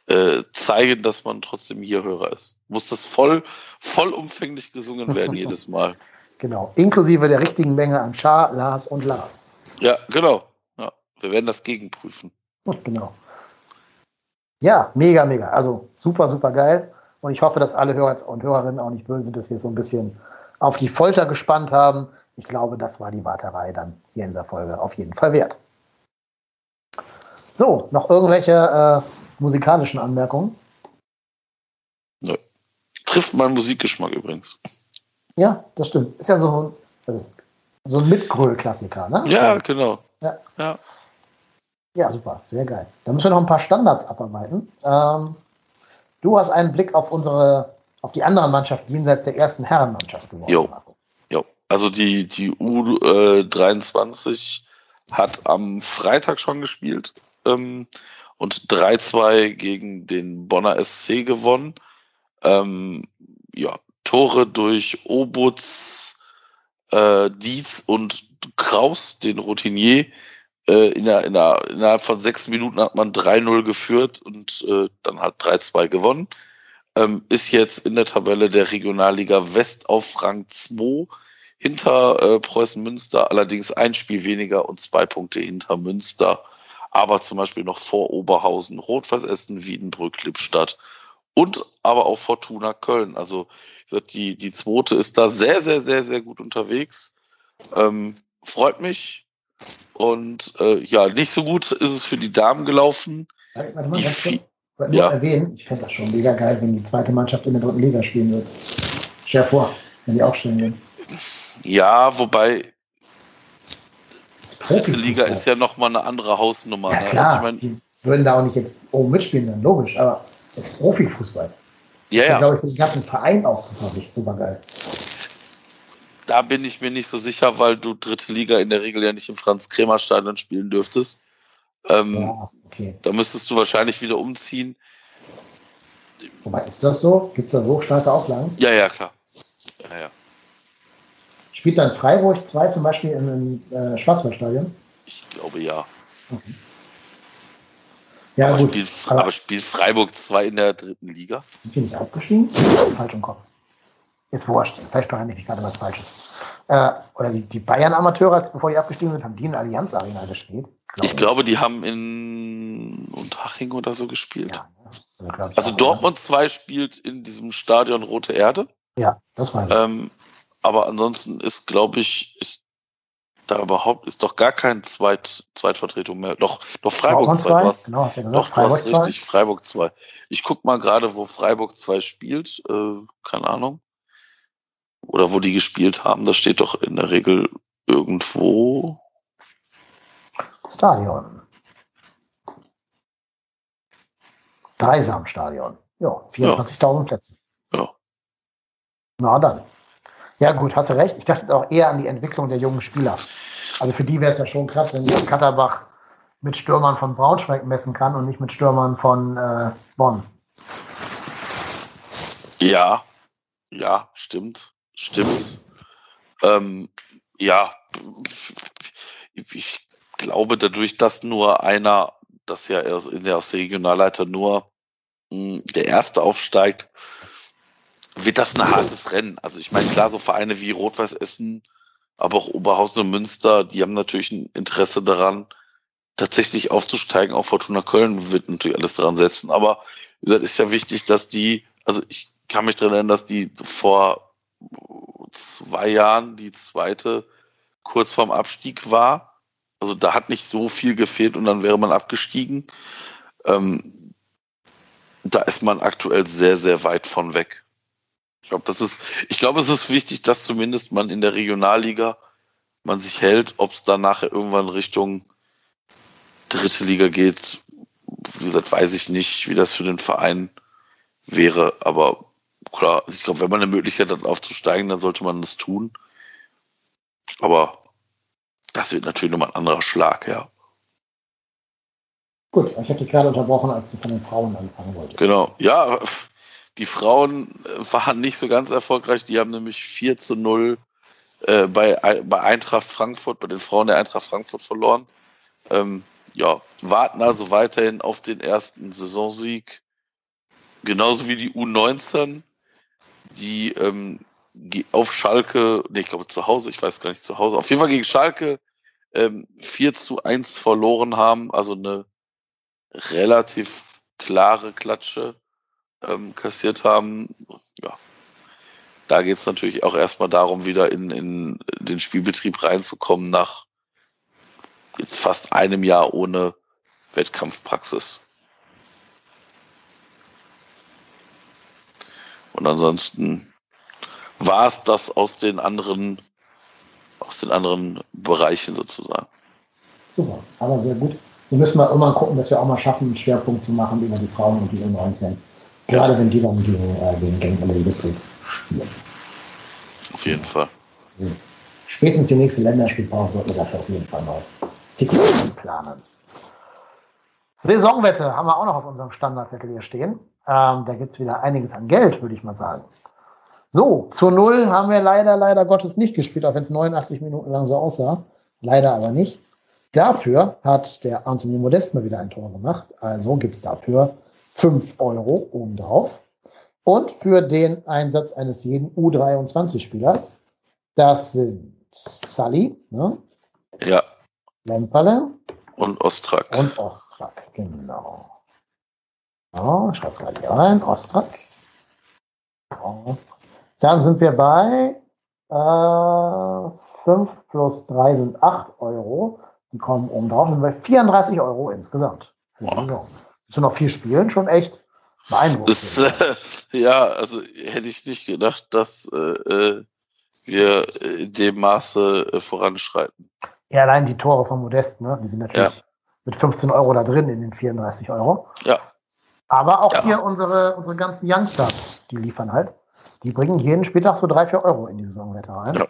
äh, zeigen, dass man trotzdem hier Hörer ist. Muss das voll, vollumfänglich gesungen werden jedes Mal. Genau, inklusive der richtigen Menge an Char, Lars und Lars. Ja, genau. Ja, wir werden das gegenprüfen. Genau. Ja, mega, mega. Also super, super geil. Und ich hoffe, dass alle Hörer und Hörerinnen auch nicht böse sind, dass wir so ein bisschen auf die Folter gespannt haben ich glaube, das war die Warterei dann hier in dieser Folge auf jeden Fall wert. So, noch irgendwelche äh, musikalischen Anmerkungen? Nö. Trifft meinen Musikgeschmack übrigens. Ja, das stimmt. Ist ja so, das so ein Mitgröl-Klassiker, ne? Ja, genau. Ja. ja. Ja, super, sehr geil. Da müssen wir noch ein paar Standards abarbeiten. Ähm, du hast einen Blick auf unsere, auf die anderen Mannschaften jenseits der ersten Herrenmannschaft geworfen. Jo. Also die, die U23 hat am Freitag schon gespielt ähm, und 3-2 gegen den Bonner SC gewonnen. Ähm, ja, Tore durch Obutz, äh, Dietz und Kraus, den Routinier. Äh, in der, in der, innerhalb von sechs Minuten hat man 3-0 geführt und äh, dann hat 3-2 gewonnen. Ähm, ist jetzt in der Tabelle der Regionalliga West auf Rang 2 hinter äh, Preußen Münster, allerdings ein Spiel weniger und zwei Punkte hinter Münster, aber zum Beispiel noch vor Oberhausen, Rot-Weiß Essen, Wiedenbrück, Lippstadt und aber auch Fortuna Köln. Also die, die zweite ist da sehr, sehr, sehr, sehr gut unterwegs. Ähm, freut mich. Und äh, ja, nicht so gut ist es für die Damen gelaufen. Warte mal, die ganz kurz. Ich ja. erwähnen, ich fände das schon mega geil, wenn die zweite Mannschaft in der dritten Liga spielen wird. Stell dir vor, wenn die aufstellen würden. Ja, wobei dritte Liga ist ja nochmal eine andere Hausnummer. Ja, ne? klar, also ich mein, die würden da auch nicht jetzt oben mitspielen, dann logisch, aber es ist Profifußball. Ja, ist ja, glaube ich, für den ganzen Verein auch super, super geil. Da bin ich mir nicht so sicher, weil du dritte Liga in der Regel ja nicht im Franz-Kremer-Stadion spielen dürftest. Ähm, ja, okay. Da müsstest du wahrscheinlich wieder umziehen. Wobei, ist das so? Gibt es da so starke Auflagen? Ja, ja, klar. Ja, ja. Spielt dann Freiburg 2 zum Beispiel im äh, Schwarzwaldstadion? Ich glaube ja. Okay. Ja, aber, gut. spielt, aber aber spielt Freiburg 2 in der dritten Liga? sind die nicht aufgestiegen? Falsch im Kopf. Ist wurscht. Vielleicht verrenne ich gerade was Falsches. Äh, oder die, die Bayern-Amateure, bevor die abgestiegen sind, haben die in der Allianz Arena gespielt. Glaub Ich glaube, die haben in Unterhaching oder so gespielt. Ja, also, Also Dortmund 2 spielt in diesem Stadion Rote Erde. Ja, das weiß ich. Ähm, aber ansonsten ist, glaube ich, ist da überhaupt, ist doch gar kein Zweit, Zweitvertretung mehr. Doch, doch Freiburg Dortmund 2. zwei, Du hast, genau, ja doch, du hast Freiburg zwei. richtig, Freiburg 2. Ich guck mal gerade, wo Freiburg 2 spielt. Äh, keine Ahnung. Oder wo die gespielt haben. Das steht doch in der Regel irgendwo. Stadion. Dreisamstadion. Ja, 24.000 Plätze. Ja. Na dann. Ja gut, hast du recht. Ich dachte auch eher an die Entwicklung der jungen Spieler. Also für die wäre es ja schon krass, wenn jetzt Katterbach mit Stürmern von Braunschweig messen kann und nicht mit Stürmern von äh, Bonn. Ja, ja, stimmt, stimmt. Ähm, ja, ich, glaube, dadurch, dass nur einer, dass ja in der Regionalleiter nur mh, der Erste aufsteigt, wird das ein hartes Rennen. Also ich meine, klar, so Vereine wie Rot-Weiß Essen, aber auch Oberhausen und Münster, die haben natürlich ein Interesse daran, tatsächlich aufzusteigen. Auch Fortuna Köln wird natürlich alles daran setzen. Aber wie gesagt, ist ja wichtig, dass die, also ich kann mich daran erinnern, dass die vor zwei Jahren die zweite kurz vorm Abstieg war. Also da hat nicht so viel gefehlt und dann wäre man abgestiegen. Ähm, da ist man aktuell sehr, sehr weit von weg. Ich glaube, das ist, ich glaube, es ist wichtig, dass zumindest man in der Regionalliga man sich hält, ob es dann nachher irgendwann Richtung dritte Liga geht. Wie gesagt, weiß ich nicht, wie das für den Verein wäre, aber klar, also ich glaube, wenn man eine Möglichkeit hat, aufzusteigen, dann sollte man das tun. Aber das wird natürlich nochmal ein anderer Schlag, ja. Gut, ich habe dich gerade unterbrochen, als du von den Frauen anfangen wolltest. Genau. Ja, die Frauen äh, waren nicht so ganz erfolgreich. Die haben nämlich 4 zu 0 äh, bei, bei Eintracht Frankfurt, bei den Frauen der Eintracht Frankfurt verloren. Ähm, ja, warten also weiterhin auf den ersten Saisonsieg. Genauso wie die U19, die ähm, auf Schalke, nee, ich glaube zu Hause, ich weiß gar nicht zu Hause, auf jeden Fall gegen Schalke ähm, 4 zu 1 verloren haben. Also eine relativ klare Klatsche ähm, kassiert haben. Ja, da geht es natürlich auch erstmal darum, wieder in, in den Spielbetrieb reinzukommen nach jetzt fast einem Jahr ohne Wettkampfpraxis. Und ansonsten war es das aus den anderen, aus den anderen Bereichen sozusagen. Super, aber sehr gut. Wir müssen mal irgendwann gucken, dass wir auch mal schaffen, einen Schwerpunkt zu machen über die Frauen und die U19. Gerade wenn die dann gegen, äh, gegen Genk oder Liebestrieb spielen. Auf jeden Fall. So. Spätestens die nächste Länderspielpause sollten wir dafür auf jeden Fall mal fix planen. Saisonwette haben wir auch noch auf unserem Standardzettel hier stehen. Ähm, da gibt es wieder einiges an Geld, würde ich mal sagen. So, zu Null haben wir leider, leider Gottes nicht gespielt, auch wenn es 89 Minuten lang so aussah. Leider aber nicht. Dafür hat der Anthony Modest mal wieder ein Tor gemacht. Also gibt es dafür 5 Euro obendrauf. Und für den Einsatz eines jeden U23-Spielers, das sind Sully, ne? Ja, Lemperle und Ostrak. und Ostrak. Genau. Ja, ich schreibe gerade hier rein. Ostrak. Ostrak. Dann sind wir bei äh, 5 plus 3 sind 8 Euro. Die kommen oben drauf. Sind bei 34 Euro insgesamt. Für die. Saison. Müssen noch viel spielen, schon echt beeindruckend. Das, äh, ja, also hätte ich nicht gedacht, dass äh, äh, wir in dem Maße äh, voranschreiten. Ja, allein die Tore von Modest, ne? Die sind natürlich mit 15 Euro da drin in den 34 Euro. Ja. Aber auch Ja. hier unsere, unsere ganzen Youngsters, die liefern halt. Die bringen jeden Spieltag so 3, 4 Euro in die Saisonwette rein. Ja.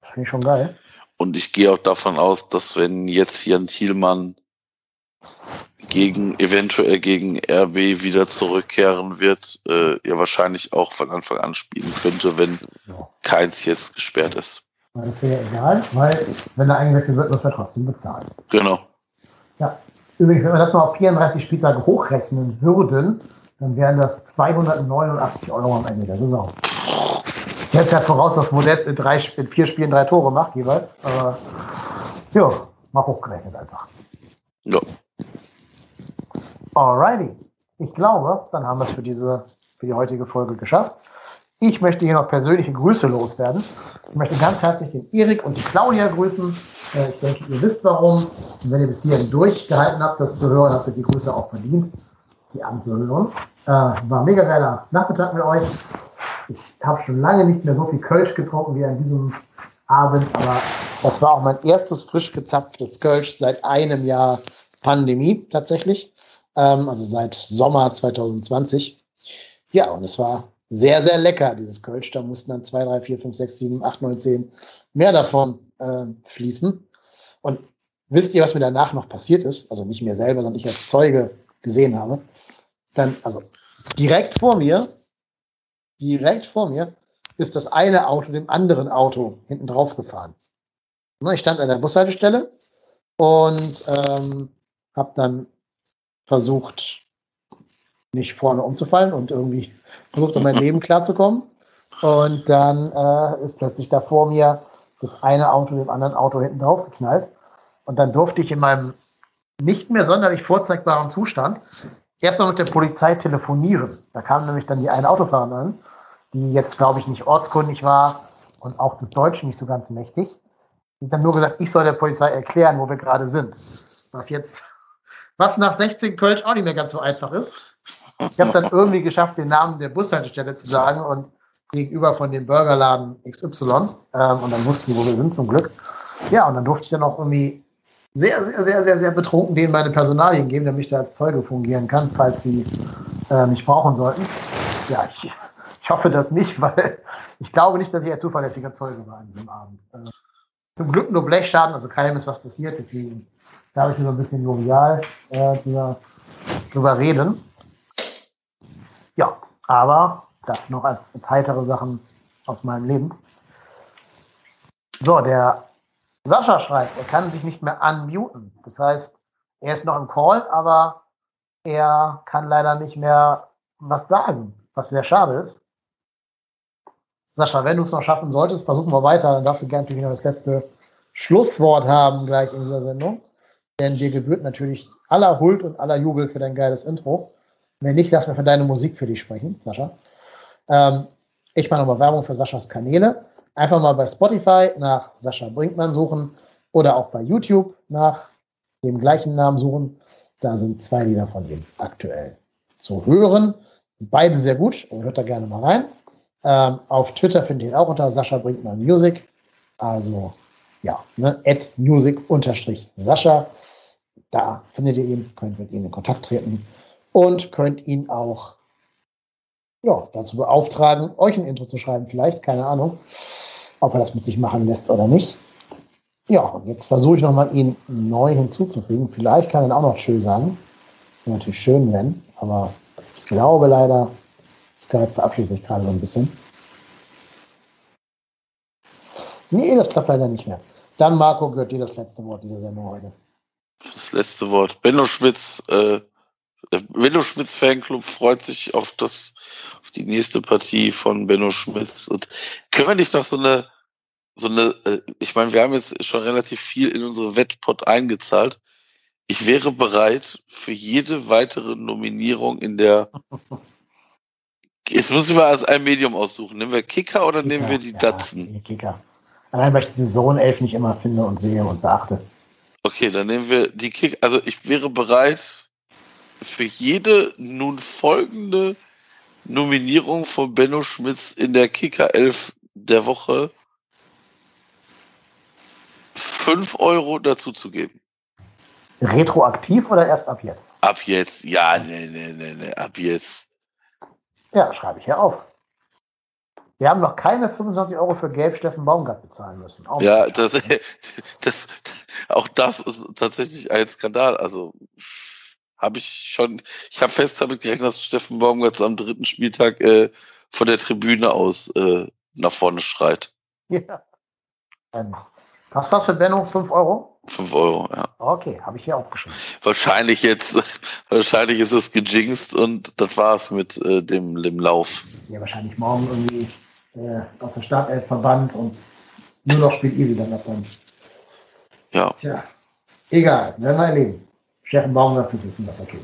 Das finde ich schon geil. Und ich gehe auch davon aus, dass wenn jetzt Jan Thielmann gegen eventuell gegen RB wieder zurückkehren wird, äh, er wahrscheinlich auch von Anfang an spielen könnte, wenn Ja. keins jetzt gesperrt ist. Das wäre ja egal, weil wenn er eingewechselt wird, muss er trotzdem bezahlen. Genau. Ja, Übrigens, wenn wir das mal auf 34 Spieltage hochrechnen würden, dann wären das 289 Euro am Ende der Saison. Ich setze ja voraus, dass Modest in, drei, in vier Spielen drei Tore macht jeweils. Aber ja, mal hochgerechnet einfach. Ja. Alrighty. Ich glaube, dann haben wir es für diese, für die heutige Folge geschafft. Ich möchte hier noch persönliche Grüße loswerden. Ich möchte ganz herzlich den Erik und die Claudia grüßen. Äh, Ich denke, ihr wisst warum. Und wenn ihr bis hierhin durchgehalten habt, das zu hören, habt ihr die Grüße auch verdient, die anzuhören. Äh, war mega geiler Nachmittag mit euch. Ich habe schon lange nicht mehr so viel Kölsch getrunken wie an diesem Abend, aber das war auch mein erstes frisch gezapftes Kölsch seit einem Jahr Pandemie tatsächlich. Ähm, also seit Sommer 2020. Ja, und es war sehr, sehr lecker, dieses Kölsch. Da mussten dann zwei, drei, vier, fünf, sechs, sieben, acht, neun, zehn mehr davon äh, fließen. Und wisst ihr, was mir danach noch passiert ist? Also nicht mir selber, sondern ich als Zeuge gesehen habe. Dann, also direkt vor mir, direkt vor mir ist das eine Auto dem anderen Auto hinten drauf gefahren. Ich stand an der Bushaltestelle und ähm, habe dann versucht, nicht vorne umzufallen und irgendwie versucht, um mein Leben klarzukommen. Und dann äh, ist plötzlich da vor mir das eine Auto dem anderen Auto hinten drauf geknallt. Und dann durfte ich in meinem nicht mehr sonderlich vorzeigbaren Zustand erstmal mit der Polizei telefonieren. Da kam nämlich dann die eine Autofahrerin an, die jetzt, glaube ich, nicht ortskundig war und auch des Deutschen nicht so ganz mächtig. Die hat dann nur gesagt, ich soll der Polizei erklären, wo wir gerade sind. Was jetzt, was nach 16 Kölsch auch nicht mehr ganz so einfach ist. Ich habe dann irgendwie geschafft, den Namen der Bushaltestelle zu sagen und gegenüber von dem Burgerladen XY. Ähm, und dann wussten die, wo wir sind, zum Glück. Ja, und dann durfte ich dann auch irgendwie sehr, sehr, sehr, sehr, sehr betrunken denen meine Personalien geben, damit ich da als Zeuge fungieren kann, falls sie äh, mich brauchen sollten. Ja, ich, ich hoffe das nicht, weil ich glaube nicht, dass ich ein zuverlässiger Zeuge war an diesem Abend. Äh, zum Glück nur Blechschaden, also keinem ist was passiert, deswegen darf ich so ein bisschen jovial äh, drüber reden. Ja, aber das noch als, als heitere Sachen aus meinem Leben. So, der Sascha schreibt, er kann sich nicht mehr unmuten. Das heißt, er ist noch im Call, aber er kann leider nicht mehr was sagen, was sehr schade ist. Sascha, wenn du es noch schaffen solltest, versuchen wir weiter. Dann darfst du gerne natürlich noch das letzte Schlusswort haben gleich in dieser Sendung. Denn dir gebührt natürlich aller Huld und aller Jubel für dein geiles Intro. Wenn nicht, lass mir für deine Musik für dich sprechen, Sascha. Ähm, ich mache nochmal Werbung für Saschas Kanäle. Einfach mal bei Spotify nach Sascha Brinkmann suchen oder auch bei YouTube nach dem gleichen Namen suchen. Da sind zwei Lieder von ihm aktuell zu hören. Beide sehr gut. Hört da gerne mal rein. Ähm, auf Twitter findet ihr ihn auch unter Sascha Brinkmann Music. Also, ja, ne, at music unterstrich Sascha. Da findet ihr ihn, könnt mit ihm in Kontakt treten und könnt ihn auch ja, dazu beauftragen, euch ein Intro zu schreiben, vielleicht, keine Ahnung, ob er das mit sich machen lässt oder nicht. Ja, und jetzt versuche ich nochmal, ihn neu hinzuzufügen. Vielleicht kann er auch noch schön sagen. Wäre natürlich schön, wenn, aber ich glaube leider, Skype verabschiedet sich gerade so ein bisschen. Nee, das klappt leider nicht mehr. Dann, Marco, gehört dir das letzte Wort dieser Sendung heute. Das letzte Wort. Benno Schmitz, äh, der Benno Schmitz Fanclub freut sich auf das, auf die nächste Partie von Benno Schmitz. Und können wir nicht noch so eine, so eine, äh, ich meine, wir haben jetzt schon relativ viel in unsere Wettpot eingezahlt. Ich wäre bereit für jede weitere Nominierung in der. Jetzt müssen wir als ein Medium aussuchen. Nehmen wir Kicker oder nehmen wir die ja, Datsen? die Kicker. Allein, weil ich den Sohn elf nicht immer finde und sehe und beachte. Okay, dann nehmen wir die Kick. Also ich wäre bereit für jede nun folgende Nominierung von Benno Schmitz in der Kicker 11 der Woche 5 Euro dazu zu geben. Retroaktiv oder erst ab jetzt? Ab jetzt. Ja, nee, nee, nee, nee, ab jetzt. Ja, schreibe ich hier auf. Wir haben noch keine 25 Euro für Gelb Steffen Baumgart bezahlen müssen. Auch Ja, das, das, auch das ist tatsächlich ein Skandal. Also habe ich schon, ich habe fest damit gerechnet, dass Steffen Baumgart am dritten Spieltag äh, von der Tribüne aus äh, nach vorne schreit. Ja. Ähm, Was war's für Benno? 5 Euro? 5 Euro, ja. Okay, habe ich hier aufgeschrieben. Wahrscheinlich jetzt, wahrscheinlich ist es gejinxt und das war's mit äh, dem, dem Lauf. Ja, wahrscheinlich morgen irgendwie äh, aus der Startelf verbannt und nur noch spielt Easy dann davon. Ja. Tja, egal, werden wir erleben. Steffen Baumgart wird wissen, was er tut.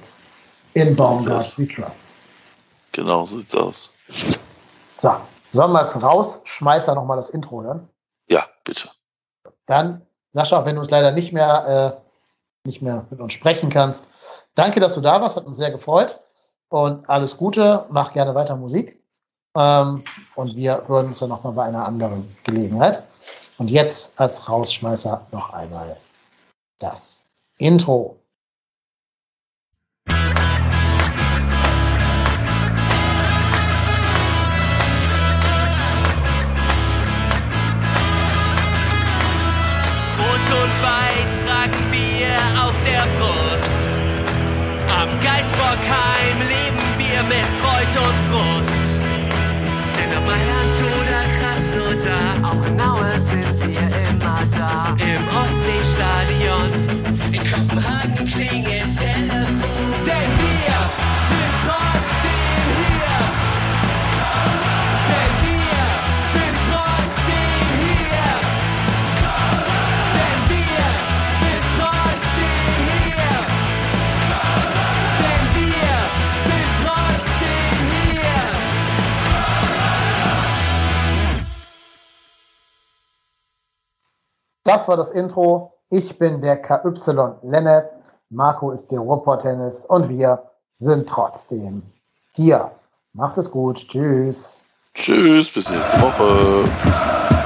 In Baumgart, we trust. Genau, so sieht's aus. So, sollen wir jetzt raus? Schmeißer nochmal das Intro hören. Ja, bitte. Dann, Sascha, wenn du uns leider nicht mehr, äh, nicht mehr mit uns sprechen kannst, danke, dass du da warst, hat uns sehr gefreut. Und alles Gute, mach gerne weiter Musik. Ähm, und wir hören uns dann nochmal bei einer anderen Gelegenheit. Und jetzt als Rausschmeißer noch einmal das Intro. Das war das Intro. Ich bin der KY Lennep. Marco ist der Ruhrpott-Tennis und wir sind trotzdem hier. Macht es gut. Tschüss. Tschüss, bis nächste Woche.